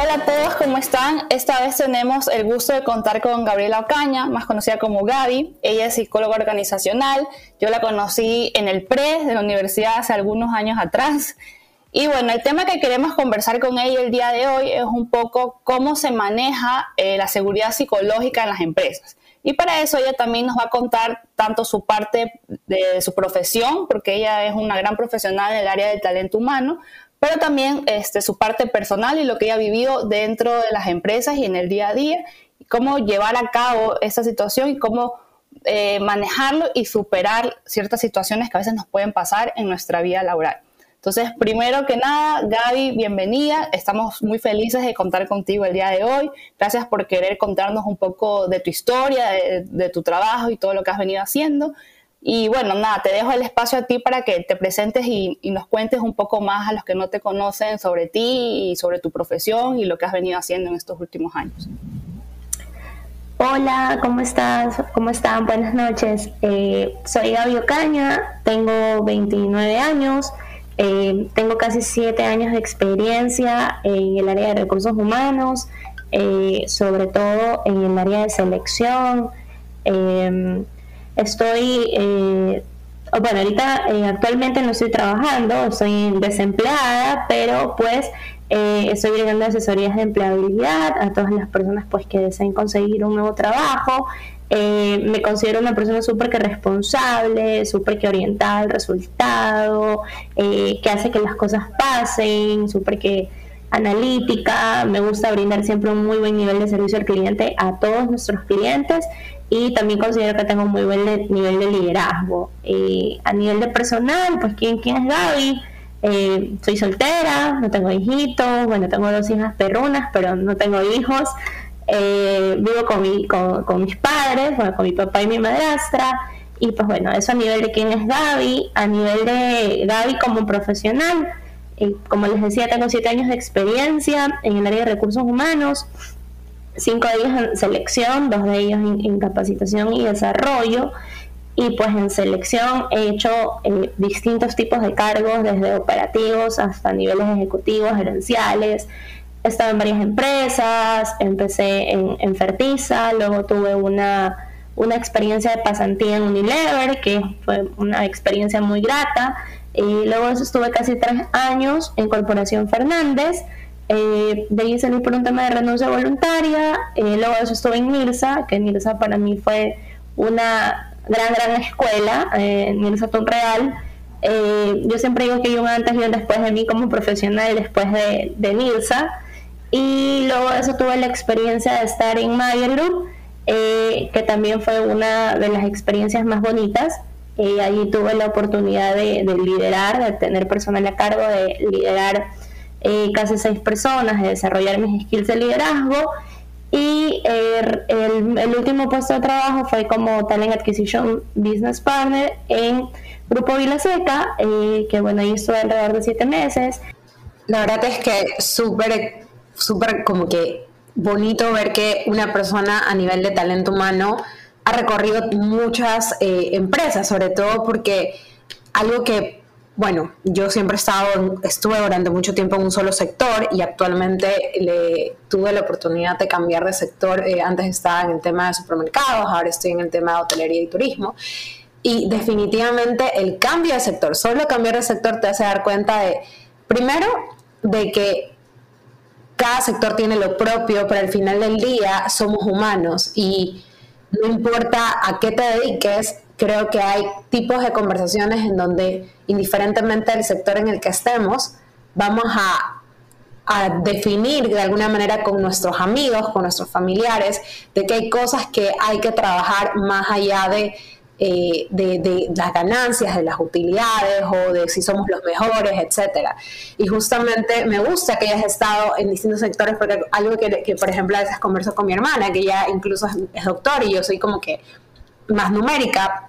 Hola a todos, ¿cómo están? Esta vez tenemos el gusto de contar con Gabriela Ocaña, más conocida como Gaby. Ella es psicóloga organizacional. Yo la conocí en el PRE de la universidad hace algunos años atrás. Y bueno, el tema que queremos conversar con ella el día de hoy es un poco cómo se maneja eh, la seguridad psicológica en las empresas. Y para eso ella también nos va a contar tanto su parte de su profesión, porque ella es una gran profesional en el área del talento humano, pero también este, su parte personal y lo que ella ha vivido dentro de las empresas y en el día a día, y cómo llevar a cabo esa situación y cómo eh, manejarlo y superar ciertas situaciones que a veces nos pueden pasar en nuestra vida laboral. Entonces, primero que nada, Gaby, bienvenida. Estamos muy felices de contar contigo el día de hoy. Gracias por querer contarnos un poco de tu historia, de tu trabajo y todo lo que has venido haciendo. Y bueno, nada, te dejo el espacio a ti para que te presentes y, nos cuentes un poco más a los que no te conocen sobre ti y sobre tu profesión y lo que has venido haciendo en estos últimos años. Hola, ¿cómo estás? ¿Cómo están? Buenas noches. Eh, soy Gaby Ocaña, tengo 29 años, eh, tengo casi 7 años de experiencia en el área de recursos humanos, eh, sobre todo en el área de selección. Estoy, eh, bueno, ahorita eh, actualmente no estoy trabajando, estoy desempleada, pero pues eh, estoy brindando asesorías de empleabilidad a todas las personas pues que deseen conseguir un nuevo trabajo. me considero una persona súper que responsable, súper que orientada al resultado, que hace que las cosas pasen, súper que analítica, me gusta brindar siempre un muy buen nivel de servicio al cliente a todos nuestros clientes y también considero que tengo un muy buen nivel de liderazgo. Eh, a nivel de personal, pues ¿quién, quién es Gaby? Eh, soy soltera, no tengo hijitos, bueno, tengo dos hijas perrunas, pero no tengo hijos. Eh, vivo con, mi, con, mis padres, bueno, con mi papá y mi madrastra. Y pues bueno, eso a nivel de quién es Gaby, a nivel de Gaby como profesional. como les decía, tengo siete años de experiencia en el área de recursos humanos cinco de ellos en selección, dos de ellos en, capacitación y desarrollo. Y pues en selección he hecho eh, distintos tipos de cargos, desde operativos hasta niveles ejecutivos, gerenciales. He estado en varias empresas, empecé en, en Fertiza, luego tuve una, una experiencia de pasantía en Unilever, que fue una experiencia muy grata. Y luego estuve casi tres años en Corporación Fernández, eh, de ahí salí por un tema de renuncia voluntaria, eh, luego de eso estuve en NIRSA, que NIRSA para mí fue una gran, gran escuela, eh, NIRSA Tunreal. Eh, yo siempre digo que hay un antes y un después de mí como profesional después de, de NIRSA. Y luego de eso tuve la experiencia de estar en Mayer Group, eh, que también fue una de las experiencias más bonitas. allí tuve la oportunidad de, de liderar, de tener personal a cargo, de liderar eh, casi seis personas, de desarrollar mis skills de liderazgo. Y eh, el, último puesto de trabajo fue como Talent Acquisition Business Partner en Grupo Vilaseca, eh, que bueno, ahí estuve alrededor de siete meses. La verdad es que súper, súper como que bonito ver que una persona a nivel de talento humano ha recorrido muchas empresas, sobre todo porque algo que bueno, yo siempre he estuve durante mucho tiempo en un solo sector y actualmente tuve la oportunidad de cambiar de sector. Eh, antes estaba en el tema de supermercados, ahora estoy en el tema de hotelería y turismo. Y definitivamente el cambio de sector, solo cambiar de sector te hace dar cuenta de, primero, de que cada sector tiene lo propio, pero al final del día somos humanos y no importa a qué te dediques, creo que hay tipos de conversaciones en donde, indiferentemente del sector en el que estemos, vamos a, definir de alguna manera con nuestros amigos, con nuestros familiares, de que hay cosas que hay que trabajar más allá de, eh, de, las ganancias, de las utilidades o de si somos los mejores, etcétera. Y justamente me gusta que hayas estado en distintos sectores porque algo que, por ejemplo a veces converso con mi hermana, que ella incluso es doctor y yo soy como que más numérica,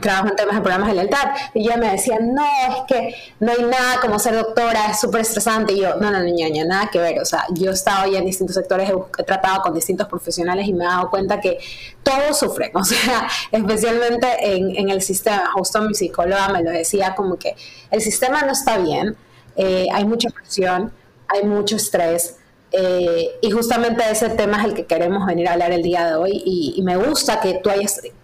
trabajo en temas de programas de lealtad, y ella me decía, no, es que no hay nada como ser doctora, es súper estresante, y yo, no, no, niña, nada que ver, o sea, yo he estado ya en distintos sectores, he, tratado con distintos profesionales y me he dado cuenta que todos sufren, o sea, especialmente en, en el sistema, justo mi psicóloga me lo decía, como que el sistema no está bien, eh, hay mucha presión, hay mucho estrés, eh, y justamente ese tema es el que queremos venir a hablar el día de hoy y, me gusta que tú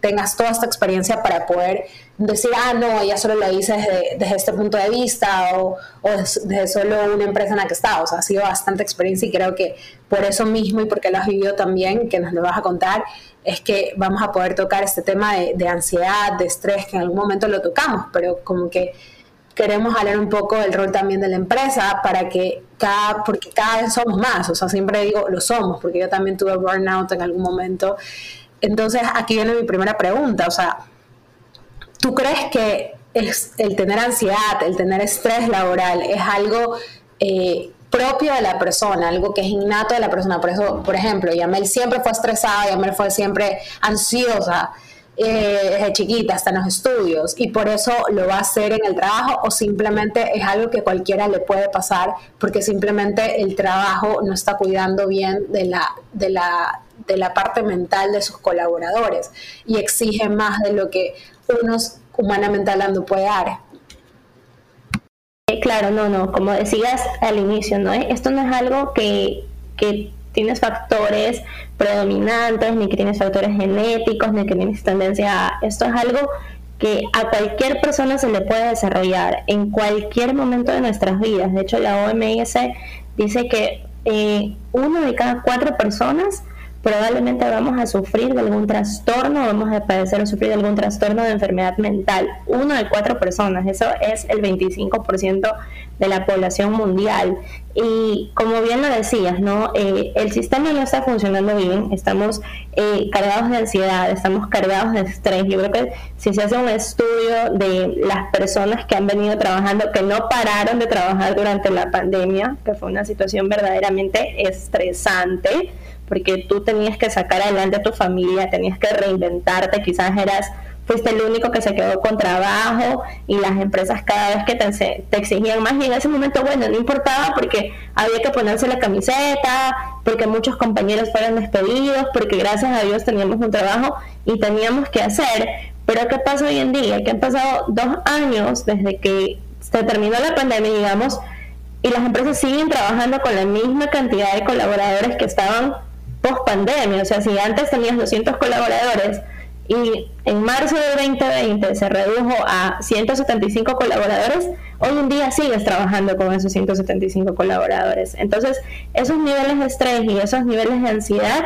tengas toda esta experiencia para poder decir, ah, no, ella solo lo hice desde, este punto de vista o, desde solo una empresa en la que está. O sea, ha sido bastante experiencia y creo que por eso mismo y porque lo has vivido también, que nos lo vas a contar, es que vamos a poder tocar este tema de ansiedad, de estrés, que en algún momento lo tocamos, pero como que queremos hablar un poco del rol también de la empresa para que cada, porque cada vez somos más, o sea, siempre digo lo somos, porque yo también tuve burnout en algún momento. Entonces, aquí viene mi primera pregunta, o sea, ¿tú crees que es el tener ansiedad, el tener estrés laboral es algo eh, propio de la persona, algo que es innato de la persona? Por eso, por ejemplo, Yamel siempre fue estresada, Yamel fue siempre ansiosa eh, desde chiquita, hasta en los estudios, y por eso lo va a hacer en el trabajo o simplemente es algo que cualquiera le puede pasar porque simplemente el trabajo no está cuidando bien de la, de la, de la parte mental de sus colaboradores y exige más de lo que uno humanamente hablando puede dar. Eh, claro, no, no, como decías al inicio, ¿no? Esto no es algo que, que tienes factores predominantes, ni que tienes factores genéticos, ni que tienes tendencia a... Esto es algo que a cualquier persona se le puede desarrollar en cualquier momento de nuestras vidas. De hecho, la OMS dice que eh, uno de cada cuatro personas probablemente vamos a sufrir de algún trastorno, vamos a padecer o sufrir de algún trastorno de enfermedad mental. Uno de cuatro personas, eso es el 25% de la población mundial. Y como bien lo decías, ¿no? Eh, el sistema no está funcionando bien, estamos eh, cargados de ansiedad, estamos cargados de estrés. Yo creo que si se hace un estudio de las personas que han venido trabajando, que no pararon de trabajar durante la pandemia, que fue una situación verdaderamente estresante, porque tú tenías que sacar adelante a tu familia, tenías que reinventarte, quizás eras fuiste el único que se quedó con trabajo y las empresas cada vez que te, te, exigían más y en ese momento, bueno, no importaba porque había que ponerse la camiseta, porque muchos compañeros fueron despedidos, porque gracias a Dios teníamos un trabajo y teníamos que hacer. Pero ¿qué pasa hoy en día? Que han pasado dos años desde que se terminó la pandemia, digamos, y las empresas siguen trabajando con la misma cantidad de colaboradores que estaban post pandemia. O sea, si antes tenías 200 colaboradores y en marzo del 2020 se redujo a 175 colaboradores, hoy en día sigues trabajando con esos 175 colaboradores. Entonces, esos niveles de estrés y esos niveles de ansiedad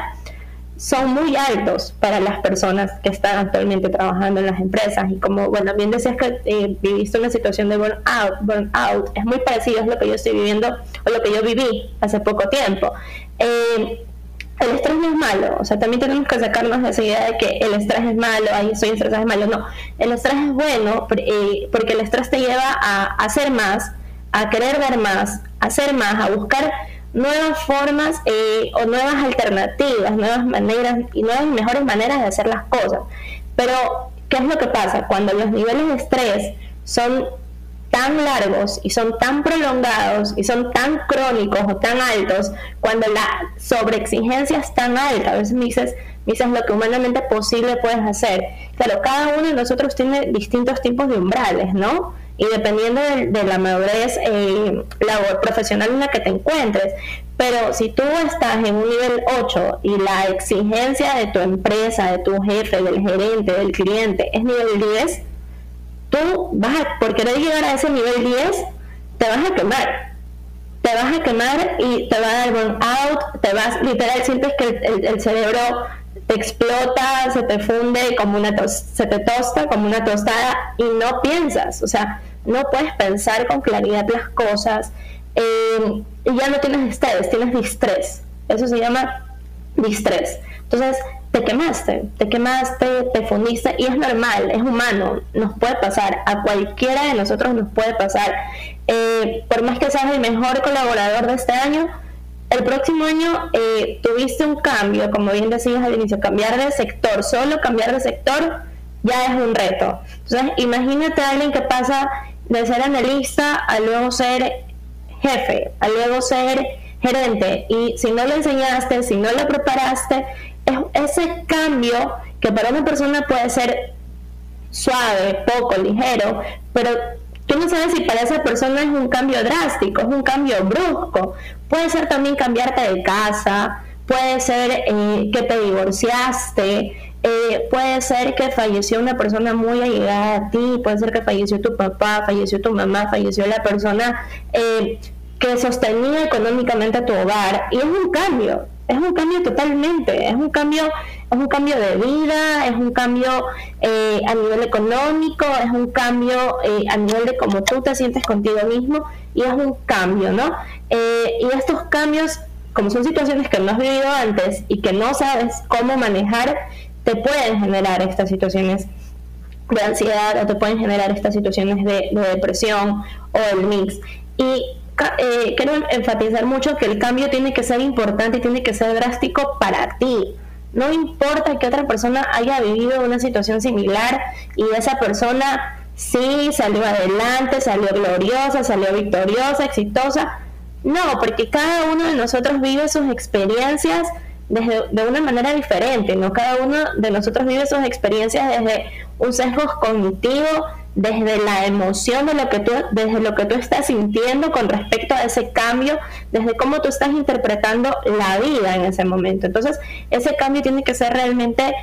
son muy altos para las personas que están actualmente trabajando en las empresas. Y como, bueno, bien decías que eh, viviste una situación de burnout, burnout, es muy parecido a lo que yo estoy viviendo o lo que yo viví hace poco tiempo. Eh, el estrés no es malo, o sea, también tenemos que sacarnos de esa idea de que el estrés es malo, ahí soy estresado es malo, no, el estrés es bueno eh, porque el estrés te lleva a hacer más, a querer ver más, a hacer más, a buscar nuevas formas eh, o nuevas alternativas, nuevas maneras y nuevas mejores maneras de hacer las cosas. Pero, ¿qué es lo que pasa? Cuando los niveles de estrés son tan largos y son tan prolongados y son tan crónicos o tan altos, cuando la sobreexigencia es tan alta, a veces me dices, dices lo que humanamente posible puedes hacer. Claro, cada uno de nosotros tiene distintos tipos de umbrales, ¿no? Y dependiendo de, la madurez eh, profesional en la que te encuentres. Pero si tú estás en un nivel 8 y la exigencia de tu empresa, de tu jefe, del gerente, del cliente es nivel 10, tú vas a, por querer llegar a ese nivel 10, te vas a quemar. Te vas a quemar y te va a dar burnout, te vas, literal, sientes que el, cerebro te explota, se te funde como una se te tosta como una tostada y no piensas, o sea, no puedes pensar con claridad las cosas eh, y ya no tienes estrés, tienes distrés. Eso se llama distrés. Entonces, te quemaste, te quemaste, te fundiste y es normal, es humano, nos puede pasar, a cualquiera de nosotros nos puede pasar. Eh, por más que seas el mejor colaborador de este año, el próximo año eh, tuviste un cambio, como bien decías al inicio, cambiar de sector, solo cambiar de sector ya es un reto. Entonces, imagínate a alguien que pasa de ser analista a luego ser jefe, a luego ser gerente, y si no le enseñaste, si no le preparaste, es ese cambio que para una persona puede ser suave, poco, ligero, pero tú no sabes si para esa persona es un cambio drástico, es un cambio brusco. Puede ser también cambiarte de casa, puede ser eh, que te divorciaste, eh, puede ser que falleció una persona muy allegada a ti, puede ser que falleció tu papá, falleció tu mamá, falleció la persona eh, que sostenía económicamente tu hogar. Y es un cambio, es un cambio totalmente, es un cambio, es un cambio de vida, es un cambio eh, a nivel económico, es un cambio a nivel de cómo tú te sientes contigo mismo y es un cambio, ¿no? y estos cambios, como son situaciones que no has vivido antes y que no sabes cómo manejar, te pueden generar estas situaciones de ansiedad o te pueden generar estas situaciones de, depresión o el mix. Y eh, quiero enfatizar mucho que el cambio tiene que ser importante y tiene que ser drástico para ti. No importa que otra persona haya vivido una situación similar y esa persona sí salió adelante, salió gloriosa, salió victoriosa, exitosa. No, porque cada uno de nosotros vive sus experiencias desde, de una manera diferente, ¿no? Cada uno de nosotros vive sus experiencias desde un sesgo cognitivo, desde la emoción de lo que tú, desde lo que tú estás sintiendo con respecto a ese cambio, desde cómo tú estás interpretando la vida en ese momento. Entonces, ese cambio tiene que ser realmente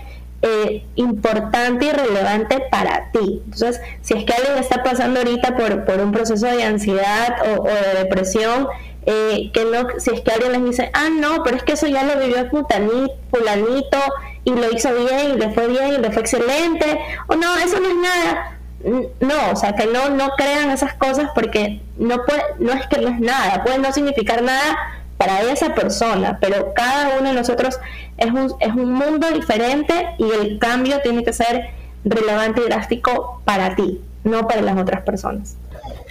eh, importante y relevante para ti. Entonces, si es que alguien está pasando ahorita por, por un proceso de ansiedad o, de depresión, eh, que no, si es que alguien les dice, ah, no, pero es que eso ya lo vivió fulanito y lo hizo bien y le fue bien y le fue excelente, o no, eso no es nada. No, o sea, que no, no crean esas cosas porque no, puede, no es que no es nada, puede no significar nada para esa persona, pero cada uno de nosotros es un, es un mundo diferente y el cambio tiene que ser relevante y drástico para ti, no para las otras personas.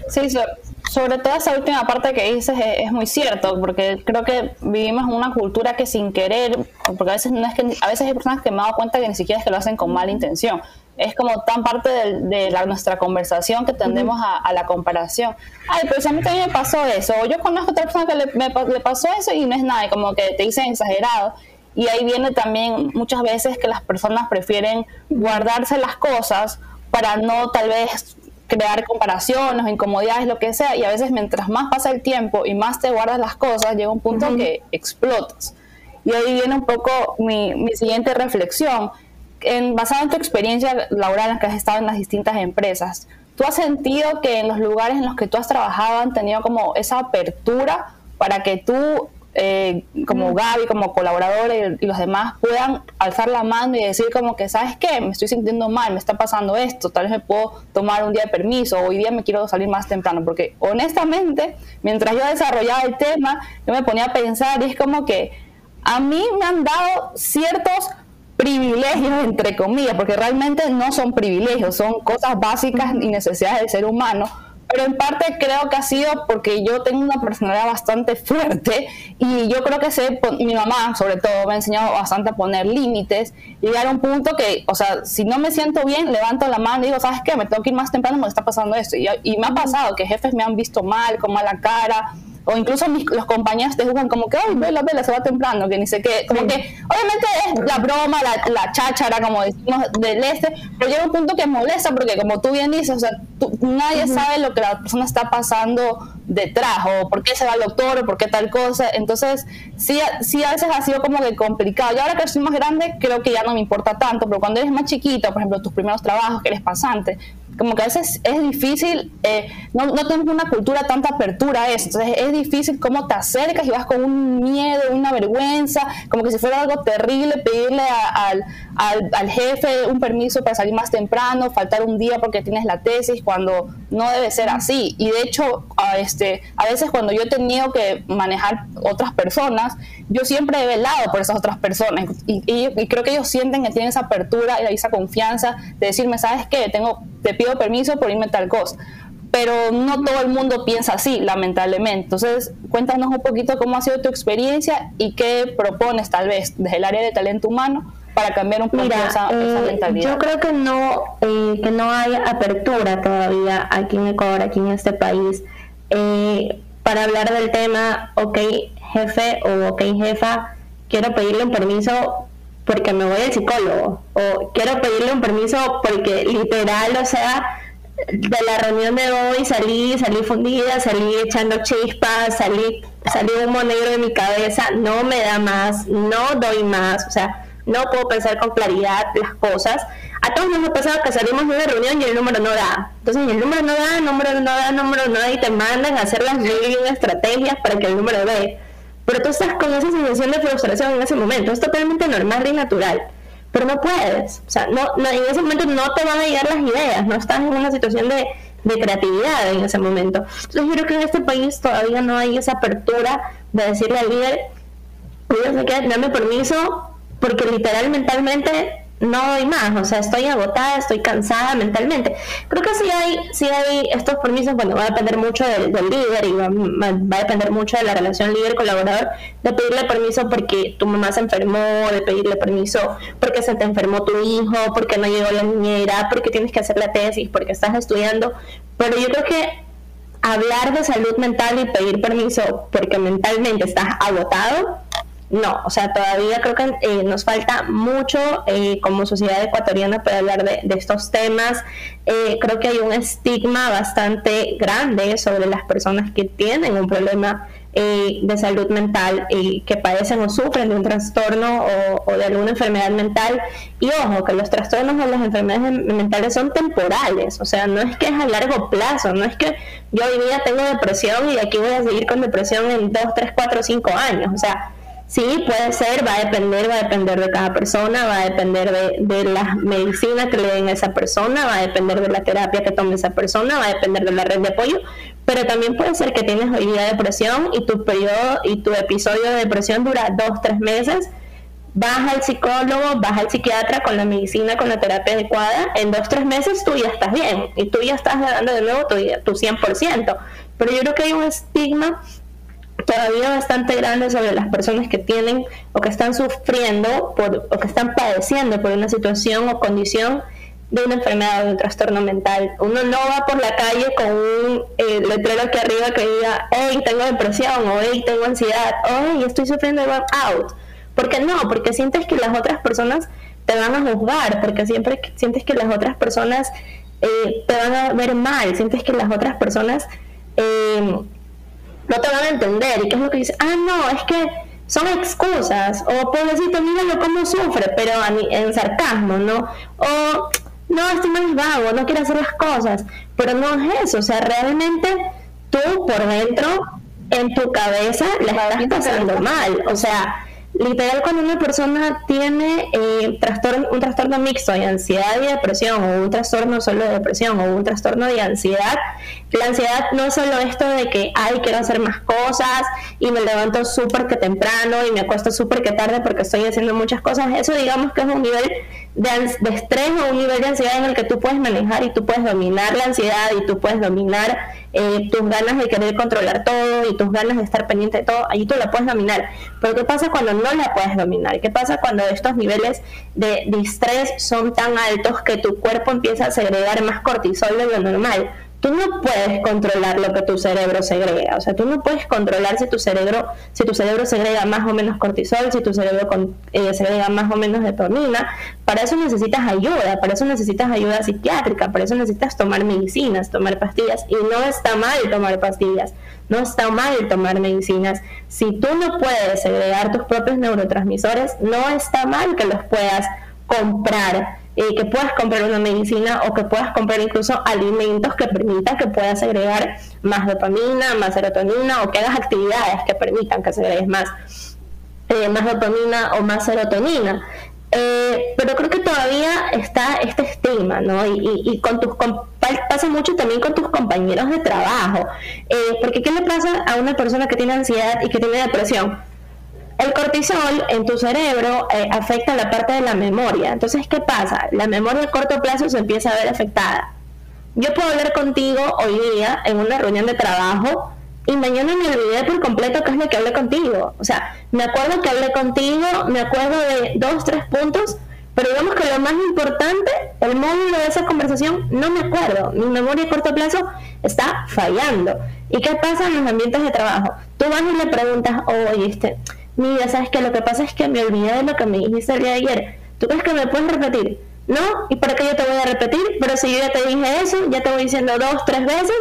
Sí, sobre todo esa última parte que dices es, muy cierto, porque creo que vivimos una cultura que sin querer, porque a veces no es que a veces hay personas que me he dado cuenta que ni siquiera es que lo hacen con mala intención. Es como tan parte de, la, nuestra conversación que tendemos a, la comparación. Ay, pero si a mí también me pasó eso, o yo conozco a otra persona que le, le pasó eso y no es nada, y como que te dicen exagerado. Y ahí viene también muchas veces que las personas prefieren guardarse las cosas para no tal vez crear comparaciones, incomodidades, lo que sea, y a veces mientras más pasa el tiempo y más te guardas las cosas, llega un punto que explotas. Y ahí viene un poco mi, mi siguiente reflexión. En, basada en tu experiencia laboral en que has estado en las distintas empresas, ¿tú has sentido que en los lugares en los que tú has trabajado han tenido como esa apertura para que tú eh, como Gaby, como colaboradores y, los demás puedan alzar la mano y decir como que, ¿sabes qué? Me estoy sintiendo mal, me está pasando esto, tal vez me puedo tomar un día de permiso, hoy día me quiero salir más temprano, porque honestamente, mientras yo desarrollaba el tema, yo me ponía a pensar y es como que a mí me han dado ciertos privilegios, entre comillas, porque realmente no son privilegios, son cosas básicas y necesidades del ser humano, pero en parte creo que ha sido porque yo tengo una personalidad bastante fuerte y yo creo que sé, mi mamá sobre todo me ha enseñado bastante a poner límites llegar a un punto que, o sea, si no me siento bien, levanto la mano y digo, ¿sabes qué? Me tengo que ir más temprano porque está pasando esto. Y, y me ha pasado que jefes me han visto mal, con mala cara, o incluso los compañeros te juzgan como que, ay, vela, vela, se va temprano, que ni sé qué, como que obviamente es la broma, la, la cháchara, como decimos del este, pero llega un punto que molesta porque como tú bien dices, o sea, nadie sabe lo que la persona está pasando detrás, o por qué se va al doctor, o por qué tal cosa, entonces sí, sí a veces ha sido como que complicado, y ahora que soy más grande creo que ya no me importa tanto, pero cuando eres más chiquito, por ejemplo, tus primeros trabajos, que eres pasante, como que a veces es difícil, eh, no, no, tenemos una cultura tanta apertura a eso, entonces es difícil cómo te acercas y vas con un miedo, una vergüenza, como que si fuera algo terrible pedirle al, al, al, jefe un permiso para salir más temprano, faltar un día porque tienes la tesis, cuando no debe ser así. Y de hecho, a, este, a veces cuando yo he tenido que manejar otras personas, yo siempre he velado por esas otras personas y, y, creo que ellos sienten que tienen esa apertura y esa confianza de decirme, ¿sabes qué? Tengo, te pido permiso por irme tal cosa. Pero no todo el mundo piensa así, lamentablemente. Entonces, cuéntanos un poquito cómo ha sido tu experiencia y qué propones tal vez desde el área de talento humano para cambiar un poco esa, eh, mentalidad? Yo creo que no, eh, que no hay apertura todavía aquí en Ecuador, aquí en este país, eh, para hablar del tema, ok, jefe o ok, jefa, quiero pedirle un permiso porque me voy al psicólogo, o quiero pedirle un permiso porque literal, o sea, de la reunión de hoy salí, salí fundida, salí echando chispas, salí, salí humo negro de mi cabeza, no me da más, no doy más, o sea, no puedo pensar con claridad las cosas. A todos nos ha pasado que salimos de una reunión y el número no da. Entonces el número no da, el número no da, el número no da y te mandan a hacer las mil estrategias para que el número dé. Pero tú estás con esa sensación de frustración en ese momento. Es totalmente normal y natural pero no puedes. O sea, no, en ese momento no te van a llegar las ideas, no estás en una situación de, de creatividad en ese momento. Entonces yo creo que en este país todavía no hay esa apertura de decirle al líder, dame permiso, porque literal mentalmente no doy más, o sea, estoy agotada, estoy cansada mentalmente. Creo que sí hay, sí hay estos permisos, bueno, va a depender mucho del, líder y va, a depender mucho de la relación líder-colaborador, de pedirle permiso porque tu mamá se enfermó, de pedirle permiso porque se te enfermó tu hijo, porque no llegó la niñera, porque tienes que hacer la tesis, porque estás estudiando, pero yo creo que hablar de salud mental y pedir permiso porque mentalmente estás agotado, no, o sea, todavía creo que eh, nos falta mucho eh, como sociedad ecuatoriana para hablar de, estos temas. Eh, creo que hay un estigma bastante grande sobre las personas que tienen un problema de salud mental y que padecen o sufren de un trastorno o, o, de alguna enfermedad mental. Y ojo, que los trastornos o las enfermedades mentales son temporales, o sea, no es que es a largo plazo, no es que yo hoy día tengo depresión y aquí voy a seguir con depresión en 2, 3, 4, 5 años, o sea, Sí, puede ser, va a depender, va a depender de cada persona, va a depender de, de la medicina que le den a esa persona, va a depender de la terapia que tome esa persona, va a depender de la red de apoyo, pero también puede ser que tienes hoy día depresión y tu periodo y tu episodio de depresión dura dos, tres meses, vas al psicólogo, vas al psiquiatra con la medicina, con la terapia adecuada, en dos, tres meses tú ya estás bien y tú ya estás dando de nuevo tu, tu 100%. Pero yo creo que hay un estigma todavía bastante grande sobre las personas que tienen o que están sufriendo por, o que están padeciendo por una situación o condición de una enfermedad o de un trastorno mental. Uno no va por la calle con un eh, letrero aquí arriba que diga, hey, tengo depresión, o hey, tengo ansiedad, o hey, estoy sufriendo de burnout. ¿Por qué no? Porque sientes que las otras personas te van a juzgar, porque siempre sientes que las otras personas eh, te van a ver mal, sientes que las otras personas eh, no te van a entender. ¿Y qué es lo que dice? Ah, no, es que son excusas. O pobrecito, míralo cómo sufre, pero en sarcasmo, ¿no? O no, estoy más vago, no quiero hacer las cosas. Pero no es eso, o sea, realmente tú por dentro, en tu cabeza, la estás pasando mal. O sea, literal cuando una persona tiene eh, trastorno, un trastorno mixto de ansiedad y depresión o un trastorno solo de depresión o un trastorno de ansiedad, la ansiedad no es solo esto de que, ay, quiero hacer más cosas y me levanto súper que temprano y me acuesto súper que tarde porque estoy haciendo muchas cosas, eso digamos que es un nivel de, de estrés o un nivel de ansiedad en el que tú puedes manejar y tú puedes dominar la ansiedad y tú puedes dominar eh, tus ganas de querer controlar todo y tus ganas de estar pendiente de todo, allí tú la puedes dominar. Pero ¿qué pasa cuando no la puedes dominar? ¿Qué pasa cuando estos niveles de, de estrés son tan altos que tu cuerpo empieza a segregar más cortisol de lo normal? Tú no puedes controlar lo que tu cerebro segrega, o sea, tú no puedes controlar si tu cerebro, si tu cerebro segrega más o menos cortisol, si tu cerebro eh, segrega más o menos dopamina, para eso necesitas ayuda, para eso necesitas ayuda psiquiátrica, para eso necesitas tomar medicinas, tomar pastillas, y no está mal tomar pastillas, no está mal tomar medicinas. Si tú no puedes segregar tus propios neurotransmisores, no está mal que los puedas comprar eh, que puedas comprar una medicina o que puedas comprar incluso alimentos que permitan que puedas agregar más dopamina, más serotonina o que hagas actividades que permitan que agregues más, eh, más dopamina o más serotonina. Eh, pero creo que todavía está este estigma, ¿no? Y, y, con tus pasa mucho también con tus compañeros de trabajo, porque ¿qué le pasa a una persona que tiene ansiedad y que tiene depresión? El cortisol en tu cerebro eh, afecta la parte de la memoria. Entonces, ¿qué pasa? La memoria a corto plazo se empieza a ver afectada. Yo puedo hablar contigo hoy día en una reunión de trabajo y mañana me olvidé por completo qué es lo que hablé contigo. O sea, me acuerdo que hablé contigo, me acuerdo de dos, tres puntos, pero digamos que lo más importante, el módulo de esa conversación, no me acuerdo. Mi memoria a corto plazo está fallando. ¿Y qué pasa en los ambientes de trabajo? Tú vas y le preguntas, oye, este, mira, ¿sabes qué? Lo que pasa es que me olvidé de lo que me dijiste el día de ayer. ¿Tú crees que me puedes repetir? No, ¿y para qué yo te voy a repetir? Pero si yo ya te dije eso, ya te voy diciendo dos, tres veces,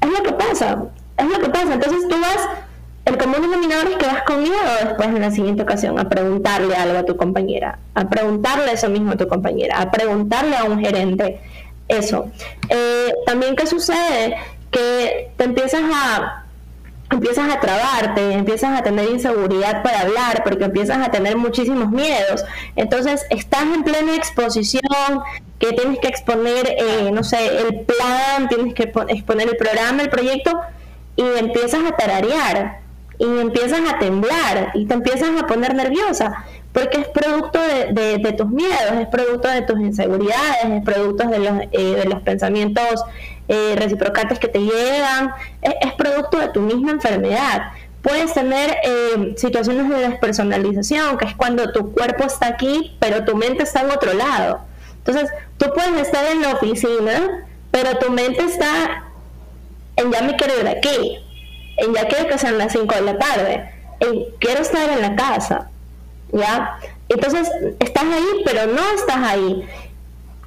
es lo que pasa es lo que pasa. Entonces tú vas, el común denominador es que vas con miedo después en la siguiente ocasión a preguntarle algo a tu compañera, a preguntarle eso mismo a tu compañera, a preguntarle a un gerente eso. Eh, también, ¿qué sucede? Que te empiezas a empiezas a trabarte, empiezas a tener inseguridad para hablar, porque empiezas a tener muchísimos miedos. Entonces, estás en plena exposición, que tienes que exponer, eh, no sé, el plan, tienes que exponer el programa, el proyecto, y empiezas a tararear y empiezas a temblar y te empiezas a poner nerviosa porque es producto de, tus miedos, es producto de tus inseguridades, es producto de los, eh, de los pensamientos eh, que te llegan, es, producto de tu misma enfermedad. Puedes tener eh, situaciones de despersonalización, que es cuando tu cuerpo está aquí, pero tu mente está en otro lado. Entonces, tú puedes estar en la oficina, pero tu mente está en ya me quiero ir aquí, en ya quiero que sean las 5 de la tarde, en quiero estar en la casa, ¿ya? Entonces, estás ahí, pero no estás ahí.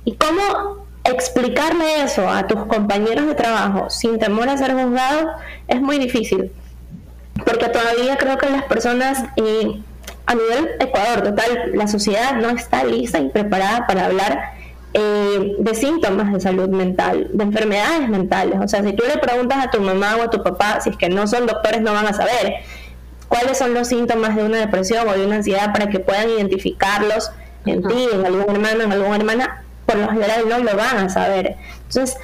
¿Y cómo explicarle eso a tus compañeros de trabajo sin temor a ser juzgado es muy difícil? Porque todavía creo que las personas, y a nivel Ecuador, total, la sociedad no está lista y preparada para hablar eh, de síntomas de salud mental, de enfermedades mentales. O sea, si tú le preguntas a tu mamá o a tu papá, si es que no son doctores, no van a saber cuáles son los síntomas de una depresión o de una ansiedad para que puedan identificarlos en ti, en algún hermano, en alguna hermana, por lo general no lo van a saber. Entonces,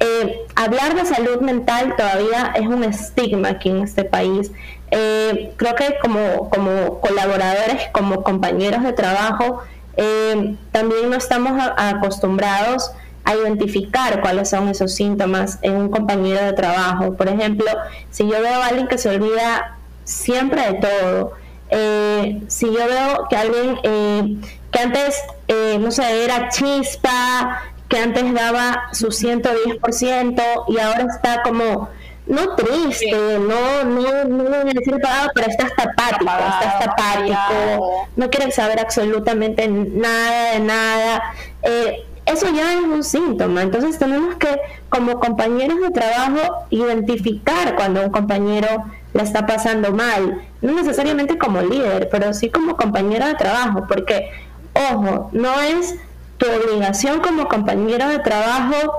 eh, hablar de salud mental todavía es un estigma aquí en este país. Eh, creo que como, como colaboradores, como compañeros de trabajo, eh, también no estamos acostumbrados a identificar cuáles son esos síntomas en un compañero de trabajo. Por ejemplo, si yo veo a alguien que se olvida siempre de todo, eh, si yo veo que alguien eh, que antes, no sé, era chispa, que antes daba su 110% y ahora está como no triste, no, no, no voy a decir pagado, pero estás apático, estás apático, no quieres saber absolutamente nada de nada. Eh, eso ya es un síntoma, entonces tenemos que como compañeros de trabajo identificar cuando un compañero la está pasando mal, no necesariamente como líder, pero sí como compañero de trabajo, porque, ojo, no es tu obligación como compañero de trabajo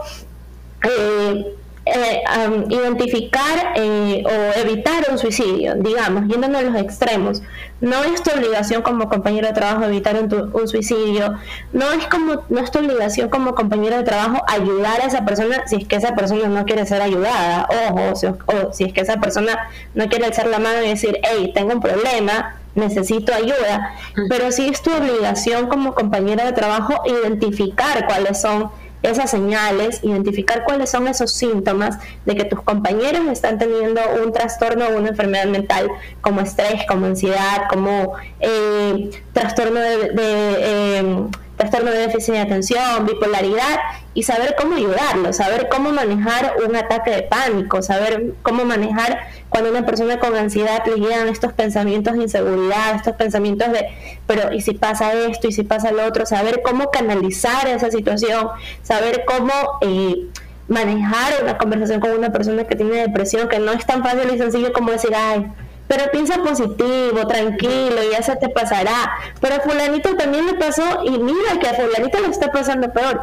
eh, eh, identificar eh, o evitar un suicidio, digamos, yéndonos a los extremos. No es tu obligación como compañero de trabajo evitar un, suicidio, no es como no es tu obligación como compañero de trabajo ayudar a esa persona si es que esa persona no quiere ser ayudada, ojo, si, o si es que esa persona no quiere alzar la mano y decir, hey, tengo un problema, necesito ayuda, pero sí es tu obligación como compañero de trabajo identificar cuáles son esas señales, identificar cuáles son esos síntomas de que tus compañeros están teniendo un trastorno o una enfermedad mental como estrés, como ansiedad, como eh, trastorno de, eh, trastorno de déficit de atención, bipolaridad, y saber cómo ayudarlo, saber cómo manejar un ataque de pánico, saber cómo manejar cuando una persona con ansiedad le llegan estos pensamientos de inseguridad, estos pensamientos de, pero ¿y si pasa esto? ¿Y si pasa lo otro? Saber cómo canalizar esa situación, saber cómo... Eh, manejar una conversación con una persona que tiene depresión, que no es tan fácil y sencillo como decir, ay, pero piensa positivo, tranquilo, ya se te pasará. Pero a fulanito también le pasó y mira que a fulanito le está pasando peor.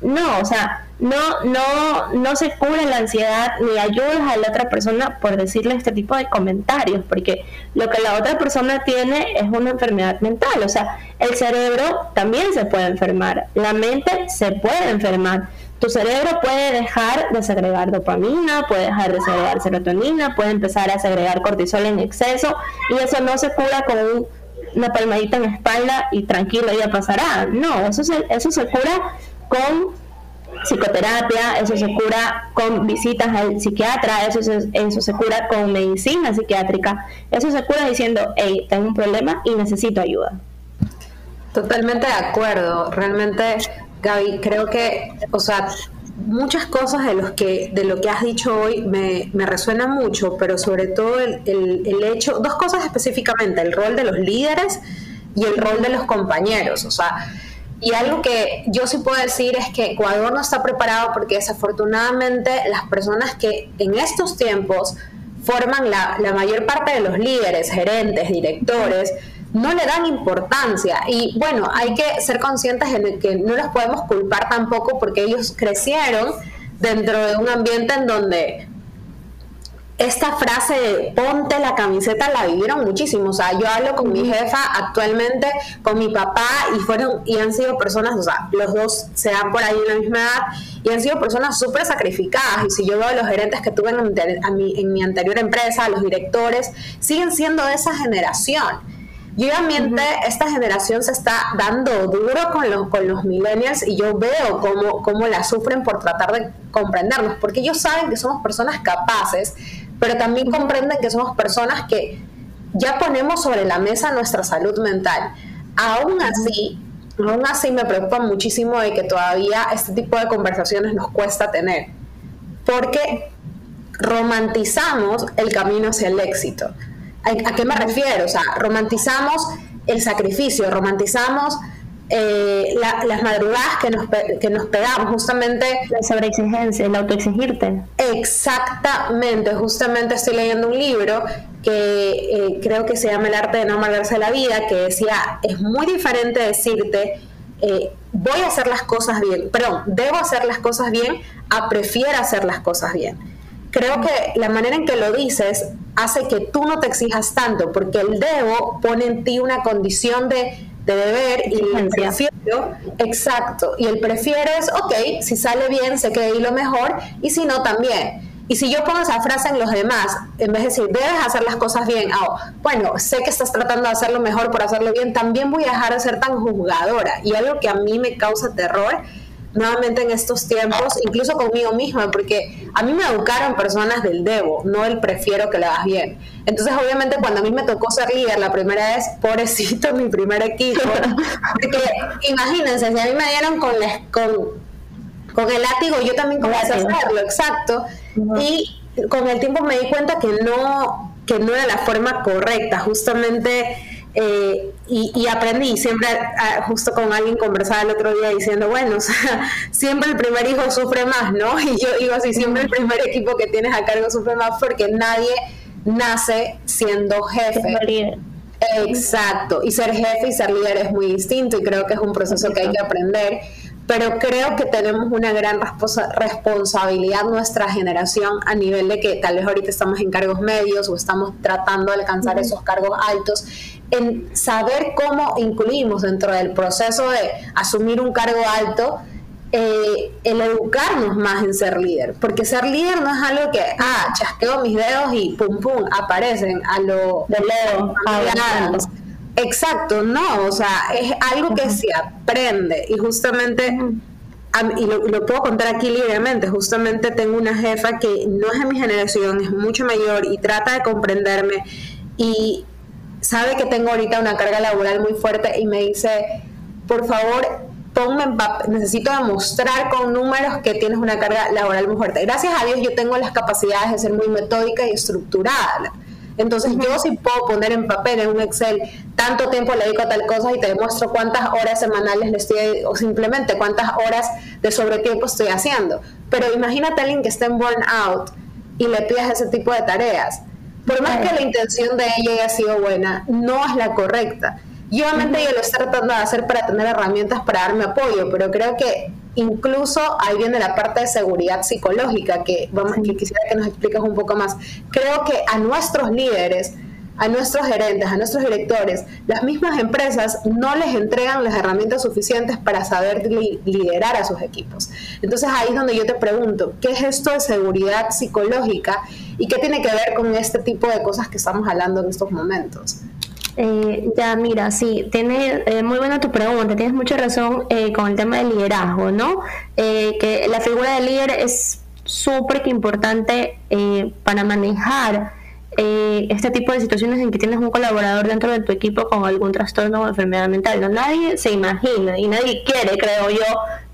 No, o sea, no, no, no se cura la ansiedad ni ayudas a la otra persona por decirle este tipo de comentarios, porque lo que la otra persona tiene es una enfermedad mental, o sea, el cerebro también se puede enfermar, la mente se puede enfermar. Tu cerebro puede dejar de segregar dopamina, puede dejar de segregar serotonina, puede empezar a segregar cortisol en exceso y eso no se cura con una palmadita en la espalda y tranquilo ya pasará. No, eso se, eso se cura con psicoterapia, eso se cura con visitas al psiquiatra, eso se, eso se cura con medicina psiquiátrica, eso se cura diciendo, hey, tengo un problema y necesito ayuda. Totalmente de acuerdo, realmente Gaby, creo que, o sea, muchas cosas de, los que, de lo que has dicho hoy me, me resuenan mucho, pero sobre todo el, el hecho, dos cosas específicamente, el rol de los líderes y el rol de los compañeros, o sea, y algo que yo sí puedo decir es que Ecuador no está preparado porque desafortunadamente las personas que en estos tiempos forman la, mayor parte de los líderes, gerentes, directores, no le dan importancia. Y bueno, hay que ser conscientes de que no los podemos culpar tampoco porque ellos crecieron dentro de un ambiente en donde esta frase de ponte la camiseta la vivieron muchísimo. O sea, yo hablo con mi jefa actualmente, con mi papá, y fueron, y han sido personas, o sea, los dos se dan por ahí en la misma edad, y han sido personas súper sacrificadas. Y si yo veo los gerentes que tuve en, mi, en mi anterior empresa, los directores, siguen siendo de esa generación. Y obviamente esta generación se está dando duro con los, con los millennials y yo veo cómo, cómo la sufren por tratar de comprendernos, porque ellos saben que somos personas capaces pero también comprenden que somos personas que ya ponemos sobre la mesa nuestra salud mental. Aún así, aún así me preocupa muchísimo de que todavía este tipo de conversaciones nos cuesta tener, porque romantizamos el camino hacia el éxito. ¿A, qué me refiero? O sea, romantizamos el sacrificio, romantizamos eh, las madrugadas que nos, que nos pegamos, justamente... La sobreexigencia, el autoexigirte. Exactamente, justamente estoy leyendo un libro que eh, creo que se llama El arte de no amargarse la vida, que decía, es muy diferente decirte, eh, voy a hacer las cosas bien, perdón, debo hacer las cosas bien, a prefiero hacer las cosas bien. Creo que la manera en que lo dices hace que tú no te exijas tanto, porque el debo pone en ti una condición de de deber y el prefiero, exacto, y el prefiero es, ok, si sale bien, sé que ahí lo mejor, y si no, también. Y si yo pongo esa frase en los demás, en vez de decir, debes hacer las cosas bien, ah, bueno, sé que estás tratando de hacerlo mejor por hacerlo bien, también voy a dejar de ser tan juzgadora. Y algo que a mí me causa terror nuevamente en estos tiempos, incluso conmigo misma, porque a mí me educaron personas del debo, no el prefiero que lo hagas bien. Entonces, obviamente, cuando a mí me tocó ser líder la primera vez, pobrecito mi primer equipo, porque imagínense, si a mí me dieron con, con, con el látigo, yo también comencé a hacerlo, exacto, y con el tiempo me di cuenta que no, que no era la forma correcta, justamente eh, y, aprendí, siempre justo con alguien conversaba el otro día diciendo, bueno, o sea, siempre el primer hijo sufre más, ¿no? Y yo digo así, siempre el primer equipo que tienes a cargo sufre más porque nadie nace siendo jefe. Exacto, y ser jefe y ser líder es muy distinto y creo que es un proceso que hay que aprender pero creo que tenemos una gran responsabilidad nuestra generación a nivel de que tal vez ahorita estamos en cargos medios o estamos tratando de alcanzar esos cargos altos, en saber cómo incluimos dentro del proceso de asumir un cargo alto eh, el educarnos más en ser líder, porque ser líder no es algo que, ah, chasqueo mis dedos y pum pum, aparecen a lo de leo, Exacto, no, o sea, es algo que se aprende. Y justamente, y lo, puedo contar aquí libremente, justamente tengo una jefa que no es de mi generación, es mucho mayor y trata de comprenderme. Y sabe que tengo ahorita una carga laboral muy fuerte y me dice, por favor, ponme en necesito demostrar con números que tienes una carga laboral muy fuerte. Gracias a Dios yo tengo las capacidades de ser muy metódica y estructurada entonces yo sí puedo poner en papel, en un Excel, tanto tiempo le dedico a tal cosa y te demuestro cuántas horas semanales le estoy, o simplemente cuántas horas de sobretiempo estoy haciendo. Pero imagínate a alguien que está en burnout y le pidas ese tipo de tareas. Por más que la intención de ella haya sido buena, no es la correcta. Y obviamente ella lo está tratando de hacer para tener herramientas para darme apoyo, pero creo que incluso ahí viene la parte de seguridad psicológica que, vamos, que quisiera que nos expliques un poco más. Creo que a nuestros líderes, a nuestros gerentes, a nuestros directores, las mismas empresas no les entregan las herramientas suficientes para saber liderar a sus equipos. Entonces ahí es donde yo te pregunto, ¿qué es esto de seguridad psicológica y qué tiene que ver con este tipo de cosas que estamos hablando en estos momentos? Eh, ya, mira, sí, tiene eh, muy buena tu pregunta, tienes mucha razón eh, con el tema del liderazgo, ¿no? que la figura del líder es súper importante para manejar este tipo de situaciones en que tienes un colaborador dentro de tu equipo con algún trastorno o enfermedad mental. No, nadie se imagina y nadie quiere, creo yo,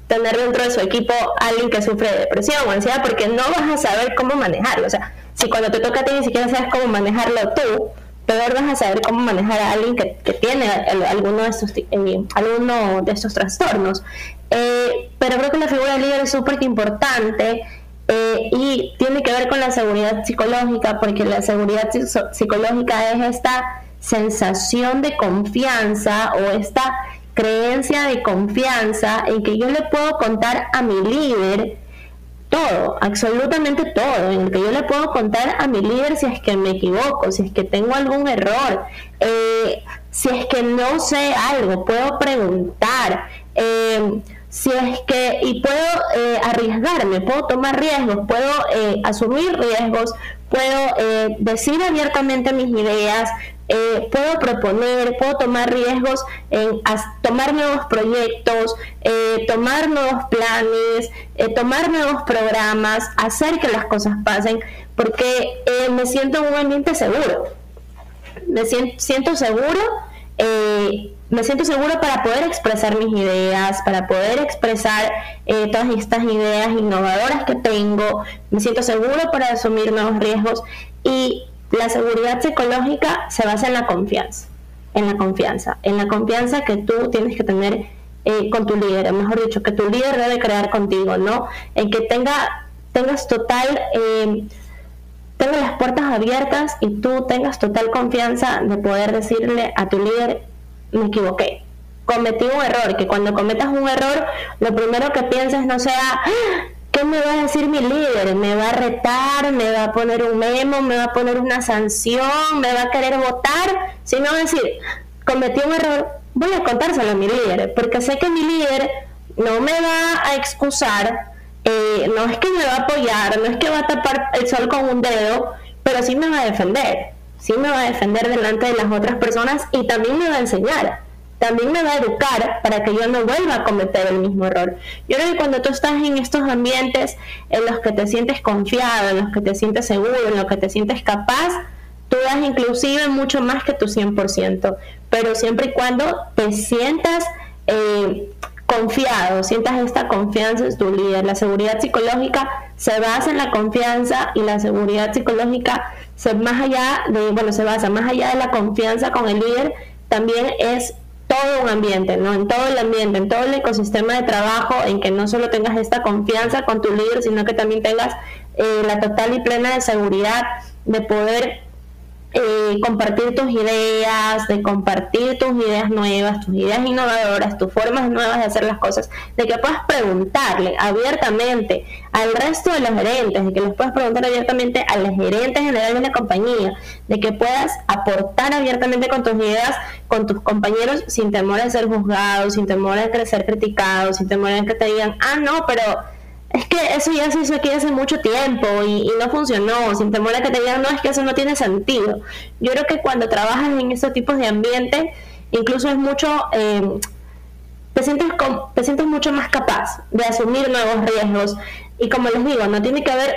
tener dentro de su equipo a alguien que sufre de depresión o ansiedad porque no vas a saber cómo manejarlo. O sea, si cuando te toca a ti ni siquiera sabes cómo manejarlo tú, peor vas a saber cómo manejar a alguien que, tiene alguno de estos, eh, alguno de estos trastornos. Eh, pero creo que la figura del líder es súper importante eh, y tiene que ver con la seguridad psicológica, porque la seguridad psicológica es esta sensación de confianza o esta creencia de confianza en que yo le puedo contar a mi líder todo, absolutamente todo, en el que yo le puedo contar a mi líder si es que me equivoco, si es que tengo algún error, eh, si es que no sé algo, puedo preguntar, eh, si es que, y puedo eh, arriesgarme, puedo tomar riesgos, puedo asumir riesgos, puedo decir abiertamente mis ideas, eh, puedo proponer, puedo tomar riesgos en tomar nuevos proyectos, eh, tomar nuevos planes, eh, tomar nuevos programas, hacer que las cosas pasen, porque me siento en un ambiente seguro. Me siento, seguro, me siento seguro para poder expresar mis ideas, para poder expresar todas estas ideas innovadoras que tengo, me siento seguro para asumir nuevos riesgos y la seguridad psicológica se basa en la confianza, en la confianza, en la confianza que tú tienes que tener eh, con tu líder, mejor dicho, que tu líder debe crear contigo, ¿no? En que tenga, tengas total, eh, tenga las puertas abiertas y tú tengas total confianza de poder decirle a tu líder, me equivoqué, cometí un error, que cuando cometas un error, lo primero que pienses no sea, ¿Qué me va a decir mi líder? ¿Me va a retar? ¿Me va a poner un memo? ¿Me va a poner una sanción? ¿Me va a querer votar? Si no, decir, cometí un error, voy a contárselo a mi líder, porque sé que mi líder no me va a excusar, eh, no es que me va a apoyar, no es que va a tapar el sol con un dedo, pero sí me va a defender, sí me va a defender delante de las otras personas y también me va a enseñar también me va a educar para que yo no vuelva a cometer el mismo error. Yo creo que cuando tú estás en estos ambientes en los que te sientes confiado, en los que te sientes seguro, en los que te sientes capaz, tú das inclusive mucho más que tu 100%, pero siempre y cuando te sientas eh, confiado, sientas esta confianza en tu líder. La seguridad psicológica se basa en la confianza y la seguridad psicológica se, más allá de, bueno, se basa más allá de la confianza con el líder, también es todo un ambiente, ¿no? En todo el ambiente, en todo el ecosistema de trabajo, en que no solo tengas esta confianza con tu líder, sino que también tengas eh, la total y plena seguridad de poder eh, compartir tus ideas, de compartir tus ideas nuevas, tus ideas innovadoras, tus formas nuevas de hacer las cosas, de que puedas preguntarle abiertamente al resto de los gerentes, de que les puedas preguntar abiertamente a los gerentes generales de la compañía, de que puedas aportar abiertamente con tus ideas con tus compañeros sin temor a ser juzgado, sin temor a ser criticado, sin temor a que te digan, ah, no, pero es que eso ya se hizo aquí hace mucho tiempo y, no funcionó, sin temor a que te digan, no, es que eso no tiene sentido. Yo creo que cuando trabajas en estos tipos de ambiente, incluso es mucho, eh, te, sientes te sientes mucho más capaz de asumir nuevos riesgos. Y como les digo, no tiene que haber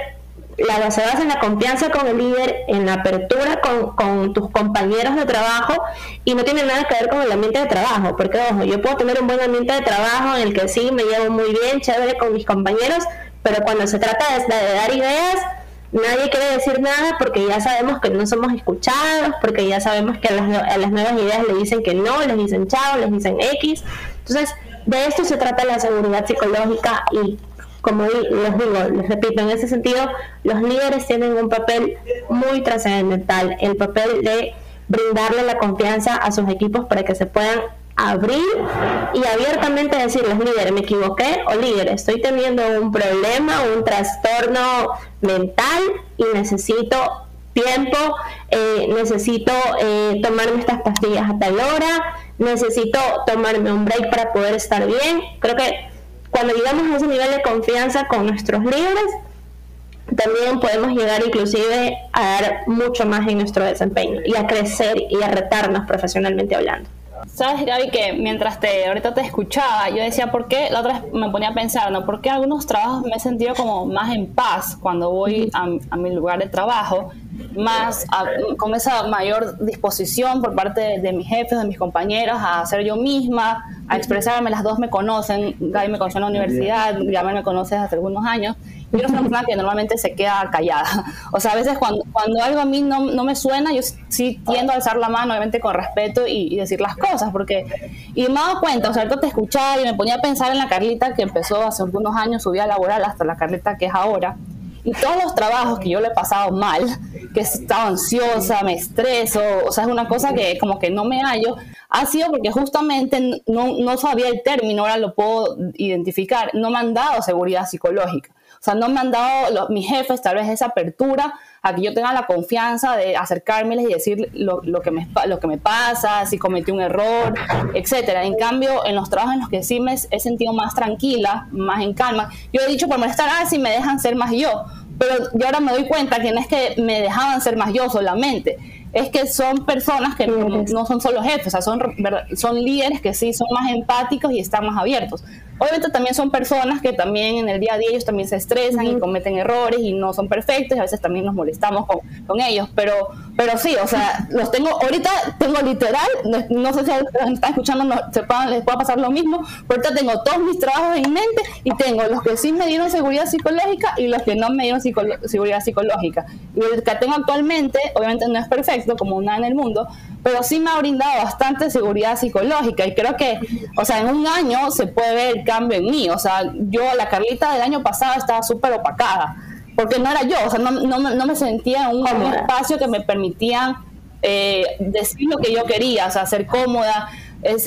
la, se basa en la confianza con el líder, en la apertura con, tus compañeros de trabajo y no tiene nada que ver con el ambiente de trabajo, porque ojo, yo puedo tener un buen ambiente de trabajo en el que sí me llevo muy bien, chévere con mis compañeros, pero cuando se trata de, dar ideas, nadie quiere decir nada porque ya sabemos que no somos escuchados, porque ya sabemos que a las, a las nuevas ideas le dicen que no, les dicen chao, les dicen X. Entonces, de esto se trata la seguridad psicológica y como les digo, les repito, en ese sentido, los líderes tienen un papel muy trascendental, el papel de brindarle la confianza a sus equipos para que se puedan abrir y abiertamente decirles, líder, me equivoqué o líder, estoy teniendo un problema, un trastorno mental y necesito tiempo, eh, necesito eh, tomarme estas pastillas a tal hora, necesito tomarme un break para poder estar bien. Creo que cuando llegamos a ese nivel de confianza con nuestros líderes, también podemos llegar inclusive a dar mucho más en nuestro desempeño y a crecer y a retarnos profesionalmente hablando. Sabes, Gaby, que mientras te ahorita te escuchaba, yo decía, ¿por qué? La otra vez me ponía a pensar, ¿no? ¿Por qué algunos trabajos me he sentido como más en paz cuando voy a, a mi lugar de trabajo? Más con esa mayor disposición por parte de, mis jefes, de mis compañeros, a ser yo misma, a expresarme. Las dos me conocen, Gaby me conoció en la universidad, Gaby me conoce hace algunos años yo soy una que normalmente se queda callada. O sea, a veces cuando, cuando algo a mí no, no me suena, yo sí tiendo a alzar la mano, obviamente con respeto y, decir las cosas, porque... Y me he dado cuenta, o sea, ahorita te escuchaba y me ponía a pensar en la Carlita que empezó hace algunos años su vida laboral hasta la Carlita que es ahora. Y todos los trabajos que yo le he pasado mal, que he estado ansiosa, me estreso, o sea, es una cosa que como que no me hallo, ha sido porque justamente no, no sabía el término, ahora lo puedo identificar, no me han dado seguridad psicológica. O sea, no me han dado mis jefes tal vez esa apertura a que yo tenga la confianza de acercármeles y decir lo, que, me, lo que me pasa, si cometí un error, etcétera. En cambio, en los trabajos en los que sí me he sentido más tranquila, más en calma, yo he dicho por molestar, ah, si me dejan ser más yo. Pero yo ahora me doy cuenta que no es que me dejaban ser más yo solamente, es que son personas que no, son solo jefes, o sea, son, son líderes que sí son más empáticos y están más abiertos. Obviamente también son personas que también en el día a día ellos también se estresan y cometen errores y no son perfectos y a veces también nos molestamos con, con ellos, pero, pero sí, o sea, los tengo, ahorita tengo literal, no, sé si los que están escuchando no, se les pueda pasar lo mismo, pero ahorita tengo todos mis trabajos en mente y tengo los que sí me dieron seguridad psicológica y los que no me dieron seguridad psicológica. Y el que tengo actualmente, obviamente no es perfecto como nada en el mundo, pero sí me ha brindado bastante seguridad psicológica y creo que, o sea, en un año se puede ver el cambio en mí, o sea, yo, la Carlita del año pasado estaba súper opacada, porque no era yo, o sea, no, no, no me sentía en un, espacio que me permitía eh, decir lo que yo quería, o sea, ser cómoda,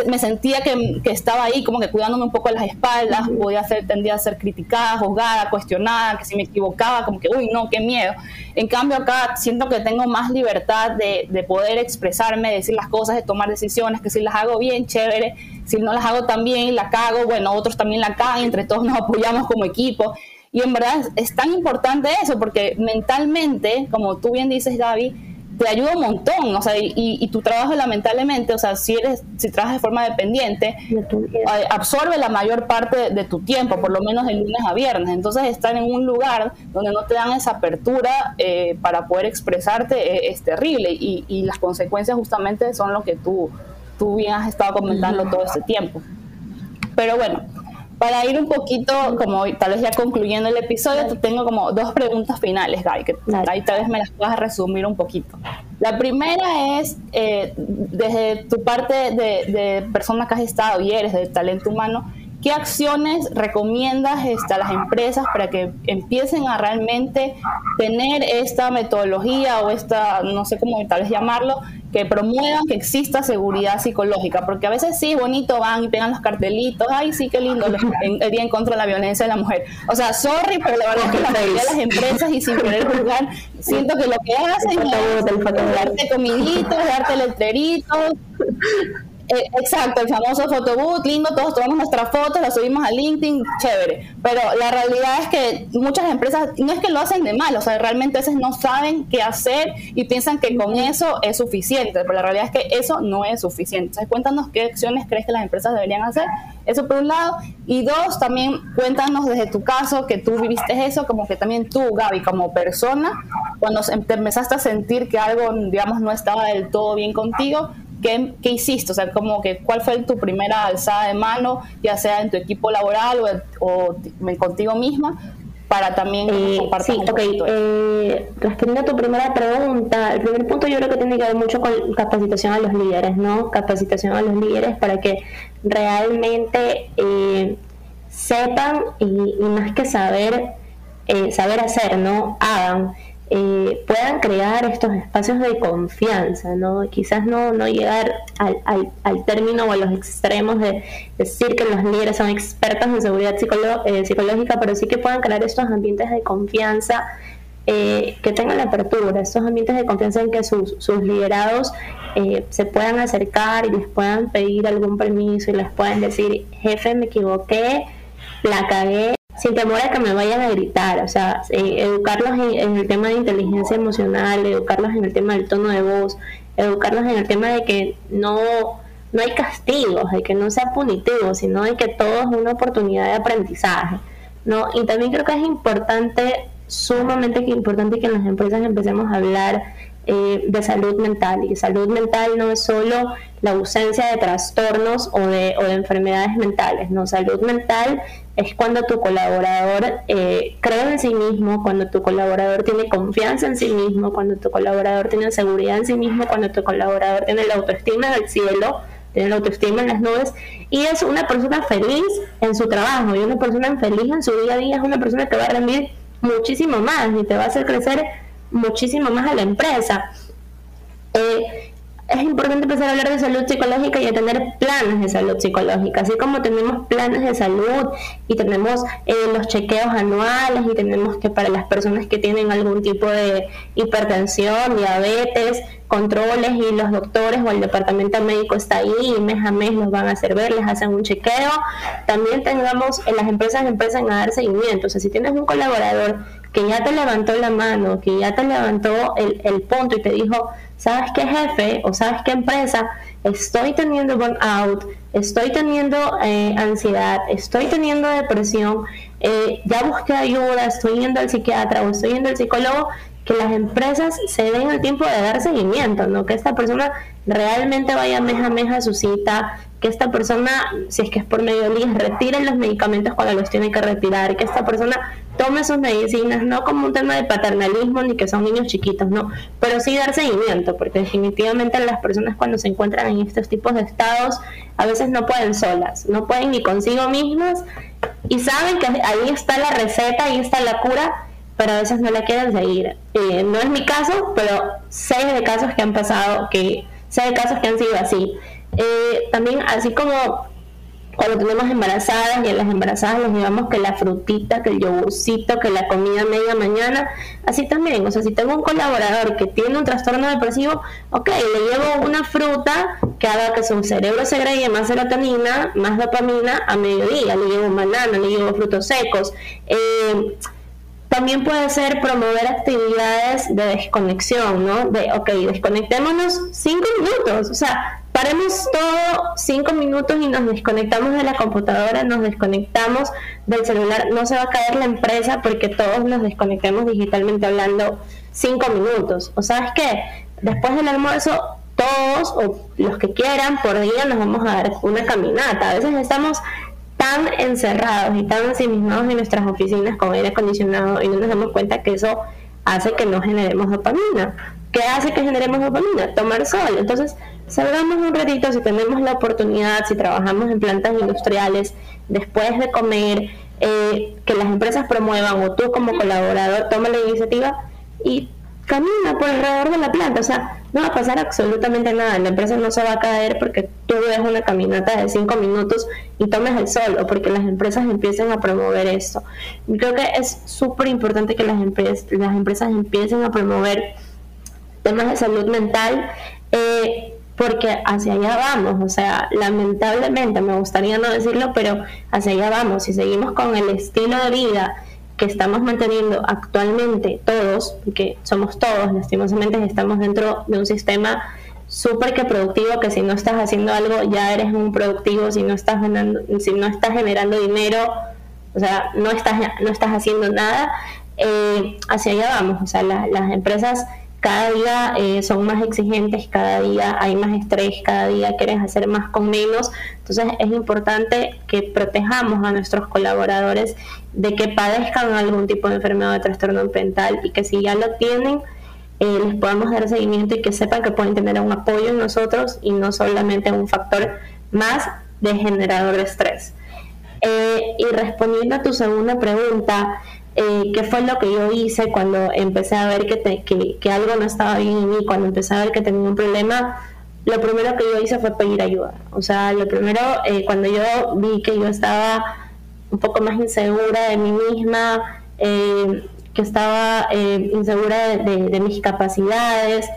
me sentía que, estaba ahí como que cuidándome un poco las espaldas, podía ser, tendía a ser criticada, juzgada, cuestionada, que si me equivocaba, como que, uy, no, qué miedo. En cambio acá siento que tengo más libertad de, de poder expresarme, de decir las cosas, de tomar decisiones, que si las hago bien, chévere, si no las hago tan bien, la cago, bueno, otros también la cagan, entre todos nos apoyamos como equipo. Y en verdad es tan importante eso, porque mentalmente, como tú bien dices, David, te ayuda un montón, o sea, y, tu trabajo lamentablemente, o sea, si eres, si trabajas de forma dependiente, absorbe la mayor parte de, tu tiempo, por lo menos de lunes a viernes. Entonces, estar en un lugar donde no te dan esa apertura eh, para poder expresarte eh, es, terrible y, y, las consecuencias justamente son lo que tú, tú bien has estado comentando todo este tiempo. Pero bueno, para ir un poquito, como tal vez ya concluyendo el episodio, te tengo como dos preguntas finales, Guy, que ahí tal vez me las puedas resumir un poquito. La primera es, eh, desde tu parte de, de persona que has estado y eres de talento humano, ¿Qué acciones recomiendas este, a las empresas para que empiecen a realmente tener esta metodología o esta, no sé cómo tal vez llamarlo, que promuevan que exista seguridad psicológica? Porque a veces sí, bonito, van y pegan los cartelitos, ay, sí, qué lindo, el día en contra de la violencia de la mujer. O sea, sorry, pero la verdad es que la mayoría de las empresas, y sin querer juzgar, siento que lo que hacen es darte comiditos, darte letreritos, eh, exacto, el famoso photobooth, lindo, todos tomamos nuestras fotos, las subimos a LinkedIn, chévere. Pero la realidad es que muchas empresas no es que lo hacen de mal, o sea, realmente a veces no saben qué hacer y piensan que con eso es suficiente, pero la realidad es que eso no es suficiente. Entonces, cuéntanos qué acciones crees que las empresas deberían hacer. Eso por un lado. Y dos, también cuéntanos desde tu caso que tú viviste eso, como que también tú, Gaby, como persona, cuando te empezaste a sentir que algo, digamos, no estaba del todo bien contigo, ¿qué, hiciste? O sea, como que, ¿cuál fue tu primera alzada de mano, ya sea en tu equipo laboral o, contigo misma? Para también eh, compartir sí, ok. Eh, respondiendo a tu primera pregunta, el primer punto yo creo que tiene que ver mucho con capacitación a los líderes, ¿no? Capacitación a los líderes para que realmente eh, sepan y, y, más que saber, eh, saber hacer, ¿no? Hagan. Eh, puedan crear estos espacios de confianza, ¿no? Quizás no, no llegar al, al, término o a los extremos de decir que los líderes son expertos en seguridad eh, psicológica, pero sí que puedan crear estos ambientes de confianza eh, que tengan la apertura, estos ambientes de confianza en que sus, sus liderados se puedan acercar y les puedan pedir algún permiso y les puedan decir, jefe, me equivoqué, la cagué, sin temor a que me vayan a gritar, o sea, eh, educarlos en, el tema de inteligencia emocional, educarlos en el tema del tono de voz, educarlos en el tema de que no, no hay castigos, de que no sea punitivo, sino de que todo es una oportunidad de aprendizaje. ¿no? Y también creo que es importante, sumamente importante que en las empresas empecemos a hablar eh, de salud mental. Y salud mental no es solo la ausencia de trastornos o de, o de enfermedades mentales, no, salud mental es cuando tu colaborador eh, cree en sí mismo, cuando tu colaborador tiene confianza en sí mismo, cuando tu colaborador tiene seguridad en sí mismo, cuando tu colaborador tiene la autoestima del cielo, tiene la autoestima en las nubes y es una persona feliz en su trabajo y una persona feliz en su día a día es una persona que va a rendir muchísimo más y te va a hacer crecer muchísimo más a la empresa. Eh, es importante empezar a hablar de salud psicológica y a tener planes de salud psicológica, así como tenemos planes de salud y tenemos eh, los chequeos anuales y tenemos que para las personas que tienen algún tipo de hipertensión, diabetes, controles y los doctores o el departamento médico está ahí y mes a mes los van a hacer ver, les hacen un chequeo. También tengamos, en las empresas empiezan a dar seguimiento, o sea, si tienes un colaborador que ya te levantó la mano, que ya te levantó el, el punto y te dijo, ¿sabes qué jefe o sabes qué empresa? Estoy teniendo burnout, estoy teniendo eh, ansiedad, estoy teniendo depresión, eh, ya busqué ayuda, estoy yendo al psiquiatra o estoy yendo al psicólogo, que las empresas se den el tiempo de dar seguimiento, ¿no? Que esta persona realmente vaya mes a mes a su cita, que esta persona, si es que es por medio de retire los medicamentos cuando los tiene que retirar, que esta persona tome sus medicinas, no como un tema de paternalismo ni que son niños chiquitos, no, pero sí dar seguimiento, porque definitivamente las personas cuando se encuentran en estos tipos de estados a veces no pueden solas, no pueden ni consigo mismas y saben que ahí está la receta, ahí está la cura, pero a veces no la quieren seguir. Eh, no es mi caso, pero sé de casos que han pasado, que sé de casos que han sido así. Eh, también así como cuando tenemos embarazadas y a las embarazadas les llevamos que la frutita, que el yogurcito, que la comida media mañana, así también, o sea, si tengo un colaborador que tiene un trastorno depresivo, ok, le llevo una fruta que haga que su cerebro segregue más serotonina, más dopamina a mediodía, le llevo banana, le llevo frutos secos. Eh, también puede ser promover actividades de desconexión, ¿no? De, ok, desconectémonos cinco minutos, o sea, paremos todo cinco minutos y nos desconectamos de la computadora, nos desconectamos del celular, no se va a caer la empresa porque todos nos desconectemos digitalmente hablando cinco minutos. O sabes qué, después del almuerzo todos o los que quieran por día nos vamos a dar una caminata. A veces estamos tan encerrados y tan ensimismados en nuestras oficinas con aire acondicionado y no nos damos cuenta que eso hace que no generemos dopamina. ¿Qué hace que generemos dopamina? Tomar sol. Entonces, salgamos un ratito si tenemos la oportunidad, si trabajamos en plantas industriales, después de comer, eh, que las empresas promuevan o tú como colaborador toma la iniciativa y camina por alrededor de la planta. O sea, no va a pasar absolutamente nada. La empresa no se va a caer porque tú des una caminata de cinco minutos y tomes el sol o porque las empresas empiecen a promover esto. Creo que es súper importante que las, empresas las empresas empiecen a promover temas de salud mental. Eh, porque hacia allá vamos, o sea, lamentablemente, me gustaría no decirlo, pero hacia allá vamos, si seguimos con el estilo de vida que estamos manteniendo actualmente todos, porque somos todos, lastimosamente estamos dentro de un sistema súper que productivo, que si no estás haciendo algo ya eres un productivo, si no estás generando, si no estás generando dinero, o sea, no estás, no estás haciendo nada, eh, hacia allá vamos, o sea, las empresas cada día eh, son más exigentes, cada día hay más estrés, cada día quieres hacer más con menos. Entonces es importante que protejamos a nuestros colaboradores de que padezcan algún tipo de enfermedad de trastorno mental y que si ya lo tienen, eh, les podamos dar seguimiento y que sepan que pueden tener un apoyo en nosotros y no solamente un factor más de generador de estrés. Eh, y respondiendo a tu segunda pregunta, eh, qué fue lo que yo hice cuando empecé a ver que, que, algo no estaba bien en mí, cuando empecé a ver que tenía un problema, lo primero que yo hice fue pedir ayuda. O sea, lo primero, eh, cuando yo vi que yo estaba un poco más insegura de mí misma, eh, que estaba insegura de, mis capacidades,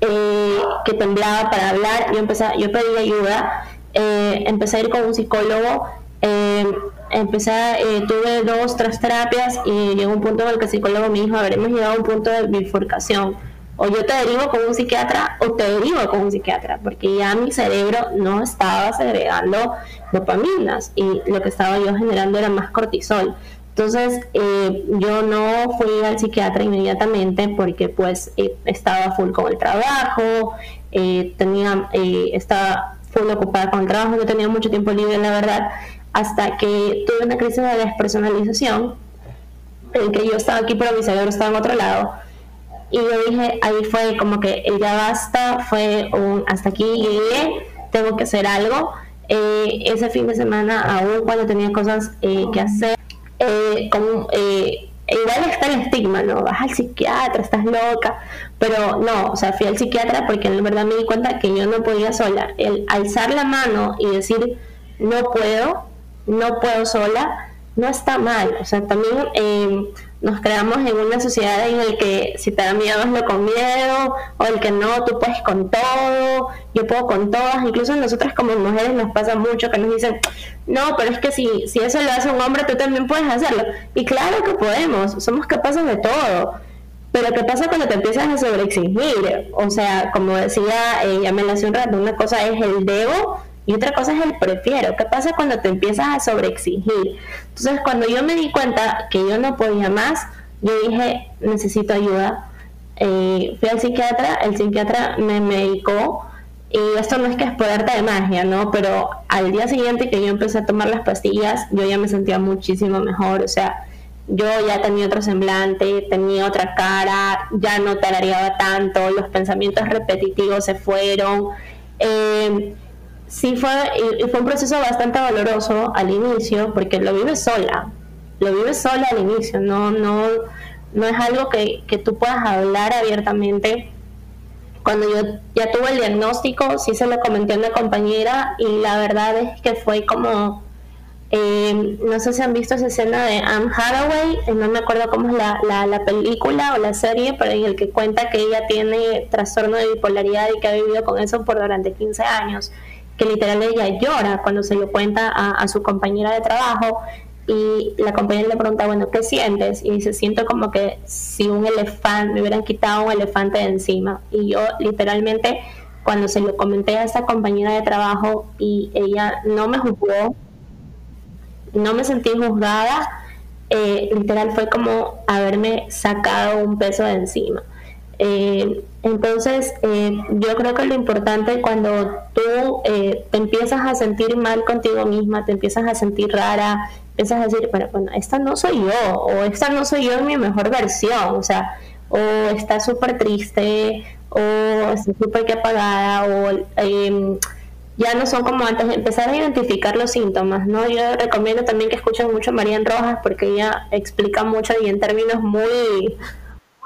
que temblaba para hablar, yo, empecé, yo pedí ayuda, empecé a ir con un psicólogo empecé, eh, tuve dos, tres terapias y llegó un punto en el que el psicólogo me dijo, hemos llegado a un punto de bifurcación. O yo te derivo con un psiquiatra o te derivo con un psiquiatra, porque ya mi cerebro no estaba segregando dopaminas y lo que estaba yo generando era más cortisol. Entonces eh, yo no fui al psiquiatra inmediatamente porque pues eh, estaba full con el trabajo, eh, tenía, estaba full ocupada con el trabajo, no tenía mucho tiempo libre la verdad, hasta que tuve una crisis de despersonalización, en que yo estaba aquí pero mi cerebro estaba en otro lado. Y yo dije, ahí fue como que el ya basta, fue un hasta aquí llegué, tengo que hacer algo. ese fin de semana, aún cuando tenía cosas que hacer, eh, como, eh, igual está el estigma, ¿no? Vas al psiquiatra, estás loca, pero no, o sea, fui al psiquiatra porque en verdad me di cuenta que yo no podía sola. El alzar la mano y decir, no puedo, no puedo sola, no está mal. O sea, también eh, nos creamos en una sociedad en la que si te da miedo hazlo con miedo, o el que no, tú puedes con todo, yo puedo con todas, incluso nosotras como mujeres nos pasa mucho que nos dicen, no, pero es que si, si eso lo hace un hombre, tú también puedes hacerlo. Y claro que podemos, somos capaces de todo. Pero ¿qué pasa cuando te empiezas a sobreexigir? O sea, como decía, eh, ya hace un rato, una cosa es el debo y otra cosa es el prefiero. ¿Qué pasa cuando te empiezas a sobreexigir? Entonces, cuando yo me di cuenta que yo no podía más, yo dije, necesito ayuda. Eh, fui al psiquiatra, el psiquiatra me medicó y esto no es que es por de magia, ¿no? Pero al día siguiente que yo empecé a tomar las pastillas, yo ya me sentía muchísimo mejor, o sea, yo ya tenía otro semblante, tenía otra cara, ya no tarareaba tanto, los pensamientos repetitivos se fueron. Eh, sí fue, y fue un proceso bastante doloroso al inicio, porque lo vives sola, lo vives sola al inicio, no, no, no es algo que, que tú puedas hablar abiertamente. Cuando yo ya tuve el diagnóstico, sí se lo comenté a una compañera y la verdad es que fue como, eh, no sé si han visto esa escena de Anne Hathaway, eh, no me acuerdo cómo es la, la, la, película o la serie, pero en el que cuenta que ella tiene trastorno de bipolaridad y que ha vivido con eso por durante 15 años que literal ella llora cuando se lo cuenta a, su compañera de trabajo y la compañera le pregunta, bueno, ¿qué sientes? Y dice, siento como que si un elefante, me hubieran quitado un elefante de encima. Y yo literalmente, cuando se lo comenté a esa compañera de trabajo y ella no me juzgó, no me sentí juzgada, eh, literal fue como haberme sacado un peso de encima. Eh, entonces, eh, yo creo que lo importante cuando tú eh, te empiezas a sentir mal contigo misma, te empiezas a sentir rara, empiezas a decir, pero bueno, esta no soy yo, o esta no soy yo en mi mejor versión, o sea, o está súper triste, o está súper que apagada, o em, ya no son como antes, empezar a identificar los síntomas, ¿no? Yo recomiendo también que escuchen mucho a Marian Rojas porque ella explica mucho y en términos muy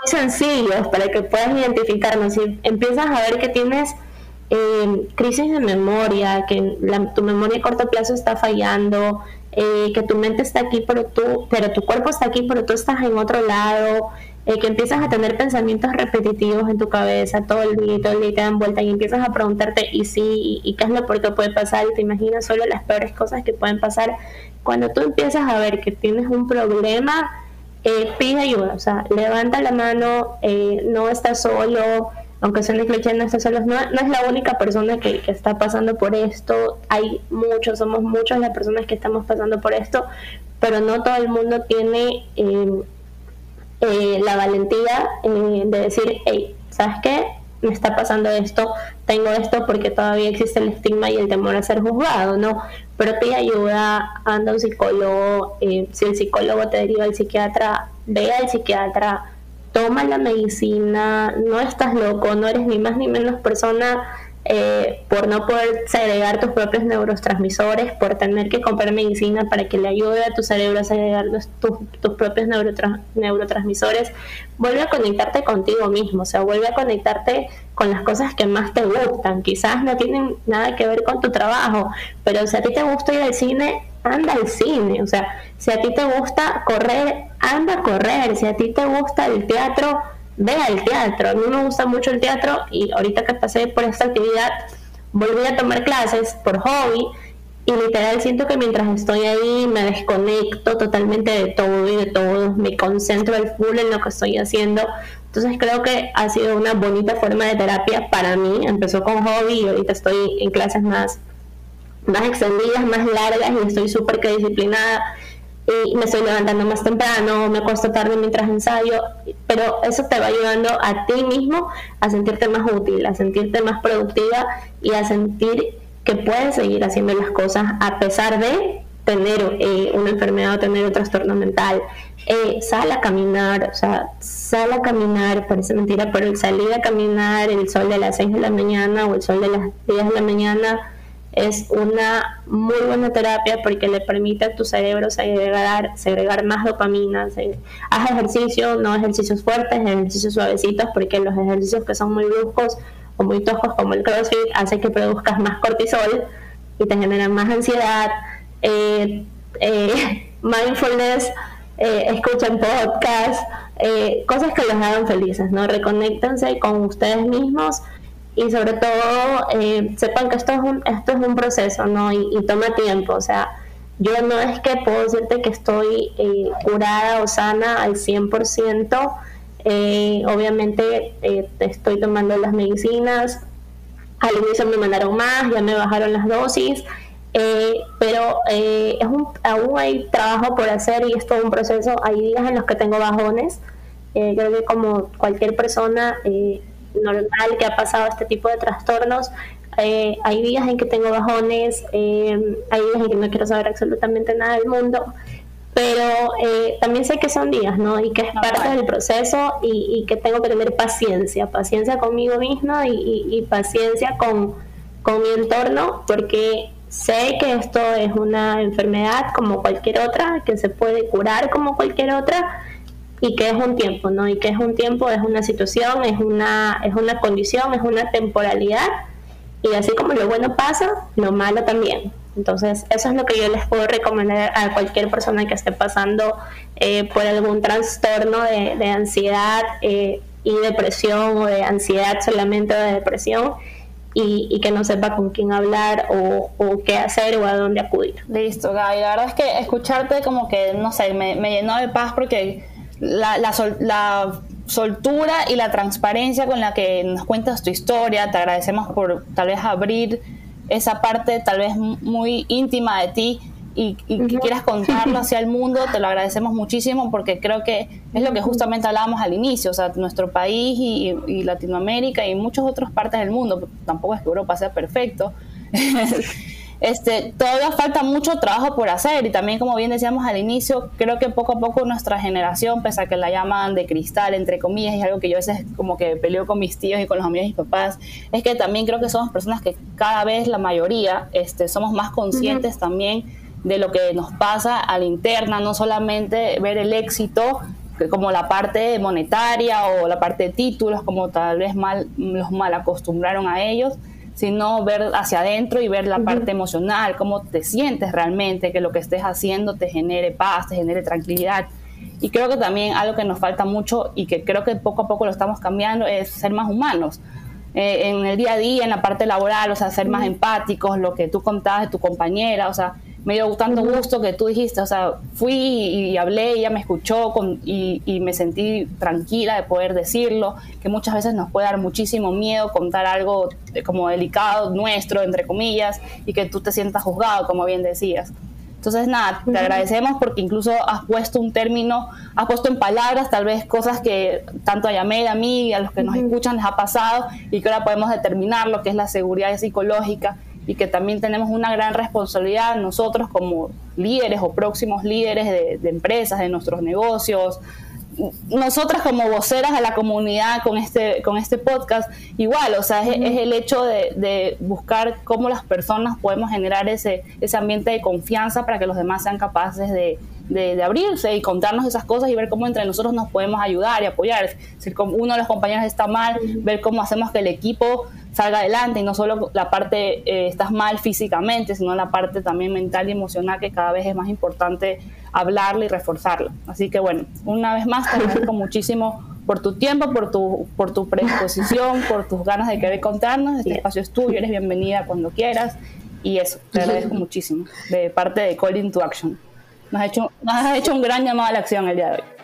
sencillos para que puedas identificarnos. Si empiezas a ver que tienes eh, crisis de memoria, que tu memoria a corto plazo está fallando, eh, que tu mente está aquí, pero tú, pero tu cuerpo está aquí, pero tú estás en otro lado, eh, que empiezas a tener pensamientos repetitivos en tu cabeza todo el día, todo el día te dan vuelta y empiezas a preguntarte y sí, y, qué es lo peor que puede pasar, y te imaginas solo las peores cosas que pueden pasar. Cuando tú empiezas a ver que tienes un problema, eh, pide ayuda, o sea, levanta la mano, eh, no estás solo, aunque sea cliché, no estás solo, no, no, es la única persona que, está pasando por esto, hay muchos, somos muchas las personas que estamos pasando por esto, pero no todo el mundo tiene em, eh, la valentía de decir, hey, ¿sabes qué? Me está pasando esto, tengo esto porque todavía existe el estigma y el temor a ser juzgado, ¿no? Pero te ayuda, anda un psicólogo, eh, si el psicólogo te deriva al psiquiatra, ve al psiquiatra, toma la medicina, no estás loco, no eres ni más ni menos persona eh, por no poder segregar tus propios neurotransmisores, por tener que comprar medicina para que le ayude a tu cerebro a segregar tus, propios neurotransmisores, vuelve a conectarte contigo mismo, o sea, vuelve a conectarte con las cosas que más te gustan. Quizás no tienen nada que ver con tu trabajo, pero si a ti te gusta ir al cine, anda al cine. O sea, si a ti te gusta correr, anda a correr. Si a ti te gusta el teatro, ve al teatro. A mí me gusta mucho el teatro y ahorita que pasé por esta actividad, volví a tomar clases por hobby y literal siento que mientras estoy ahí me desconecto totalmente de todo y de todos, me concentro al full en lo que estoy haciendo. Entonces creo que ha sido una bonita forma de terapia para mí. Empezó con hobby y ahorita estoy en clases más, más extendidas, más largas y estoy súper que disciplinada y me estoy levantando más temprano, me acuesto tarde mientras ensayo, pero eso te va ayudando a ti mismo a sentirte más útil, a sentirte más productiva y a sentir que puedes seguir haciendo las cosas a pesar de tener eh, una enfermedad o tener un trastorno mental. Eh, sal a caminar, o sea, sal a caminar, parece mentira, pero el salir a caminar, el sol de las 6 de la mañana o el sol de las 10 de la mañana es una muy buena terapia porque le permite a tu cerebro segregar, segregar más dopamina. haz ejercicio, no ejercicios fuertes, ejercicios suavecitos, porque los ejercicios que son muy bruscos o muy toscos como el CrossFit hace que produzcas más cortisol y te generan más ansiedad. Eh, eh, mindfulness, eh, escuchen podcasts, eh, cosas que los hagan felices, ¿no? Reconéctense con ustedes mismos y sobre todo sepan que esto es un, esto es un proceso, ¿no? Y, y, toma tiempo, o sea, yo no es que puedo decirte que estoy curada o sana al 100%, eh, obviamente eh, estoy tomando las medicinas, al inicio me mandaron más, ya me bajaron las dosis, eh, pero es un, aún hay trabajo por hacer y es todo un proceso. Hay días en los que tengo bajones, creo que como cualquier persona normal que ha pasado este tipo de trastornos, hay días en que tengo bajones, hay días en que no quiero saber absolutamente nada del mundo, pero eh, también sé que son días, ¿no? Y que es parte del proceso y, que tengo que tener paciencia, paciencia conmigo misma y, paciencia con, con, mi entorno, porque sé que esto es una enfermedad como cualquier otra, que se puede curar como cualquier otra y que es un tiempo, ¿no? Y que es un tiempo, es una situación, es una, es una condición, es una temporalidad y así como lo bueno pasa, lo malo también. Entonces, eso es lo que yo les puedo recomendar a cualquier persona que esté pasando eh, por algún trastorno de, ansiedad eh, y depresión o de ansiedad solamente o de depresión. Y, que no sepa con quién hablar o, qué hacer o a dónde acudir. Listo, Gaby. La verdad es que escucharte como que, no sé, me, llenó de paz porque la, la, la soltura y la transparencia con la que nos cuentas tu historia, te agradecemos por tal vez abrir esa parte tal vez muy íntima de ti y, que quieras contarlo hacia el mundo, te lo agradecemos muchísimo porque creo que es lo que justamente hablábamos al inicio, o sea, nuestro país y, y Latinoamérica y muchas otras partes del mundo, tampoco es que Europa sea perfecto, este, todavía falta mucho trabajo por hacer y también como bien decíamos al inicio, creo que poco a poco nuestra generación, pese a que la llaman de cristal, entre comillas, y algo que yo a veces como que peleo con mis tíos y con los amigos y mis papás, es que también creo que somos personas que cada vez la mayoría este, somos más conscientes también de lo que nos pasa a la interna, no solamente ver el éxito como la parte monetaria o la parte de títulos, como tal vez mal, los mal acostumbraron a ellos, sino ver hacia adentro y ver la parte emocional, cómo te sientes realmente, que lo que estés haciendo te genere paz, te genere tranquilidad. Y creo que también algo que nos falta mucho y que creo que poco a poco lo estamos cambiando es ser más humanos. Eh, en el día a día, en la parte laboral, o sea, ser más empáticos, lo que tú contabas de tu compañera, o sea, me dio tanto gusto que tú dijiste, o sea, fui y, hablé, ella me escuchó y, me sentí tranquila de poder decirlo, que muchas veces nos puede dar muchísimo miedo contar algo como delicado nuestro, entre comillas, y que tú te sientas juzgado, como bien decías. Entonces, nada, te agradecemos porque incluso has puesto un término, has puesto en palabras tal vez cosas que tanto a Yamel, a mí y a los que nos escuchan les ha pasado y que ahora podemos determinar lo que es la seguridad psicológica y que también tenemos una gran responsabilidad nosotros como líderes o próximos líderes de, empresas, de nuestros negocios, nosotras como voceras de la comunidad con este, con este podcast, igual, o sea, es, el hecho de, buscar cómo las personas podemos generar ese, ese ambiente de confianza para que los demás sean capaces de, de, abrirse y contarnos esas cosas y ver cómo entre nosotros nos podemos ayudar y apoyar. Si uno de los compañeros está mal, ver cómo hacemos que el equipo salga adelante y no solo la parte eh, estás mal físicamente, sino la parte también mental y emocional que cada vez es más importante hablarla y reforzarla. Así que bueno, una vez más te agradezco muchísimo por tu tiempo, por tu, por tu predisposición, por tus ganas de querer contarnos. Este espacio es tuyo, eres bienvenida cuando quieras. Y eso, te agradezco muchísimo de parte de Call to Action. Nos has hecho, nos has hecho un gran llamado a la acción el día de hoy.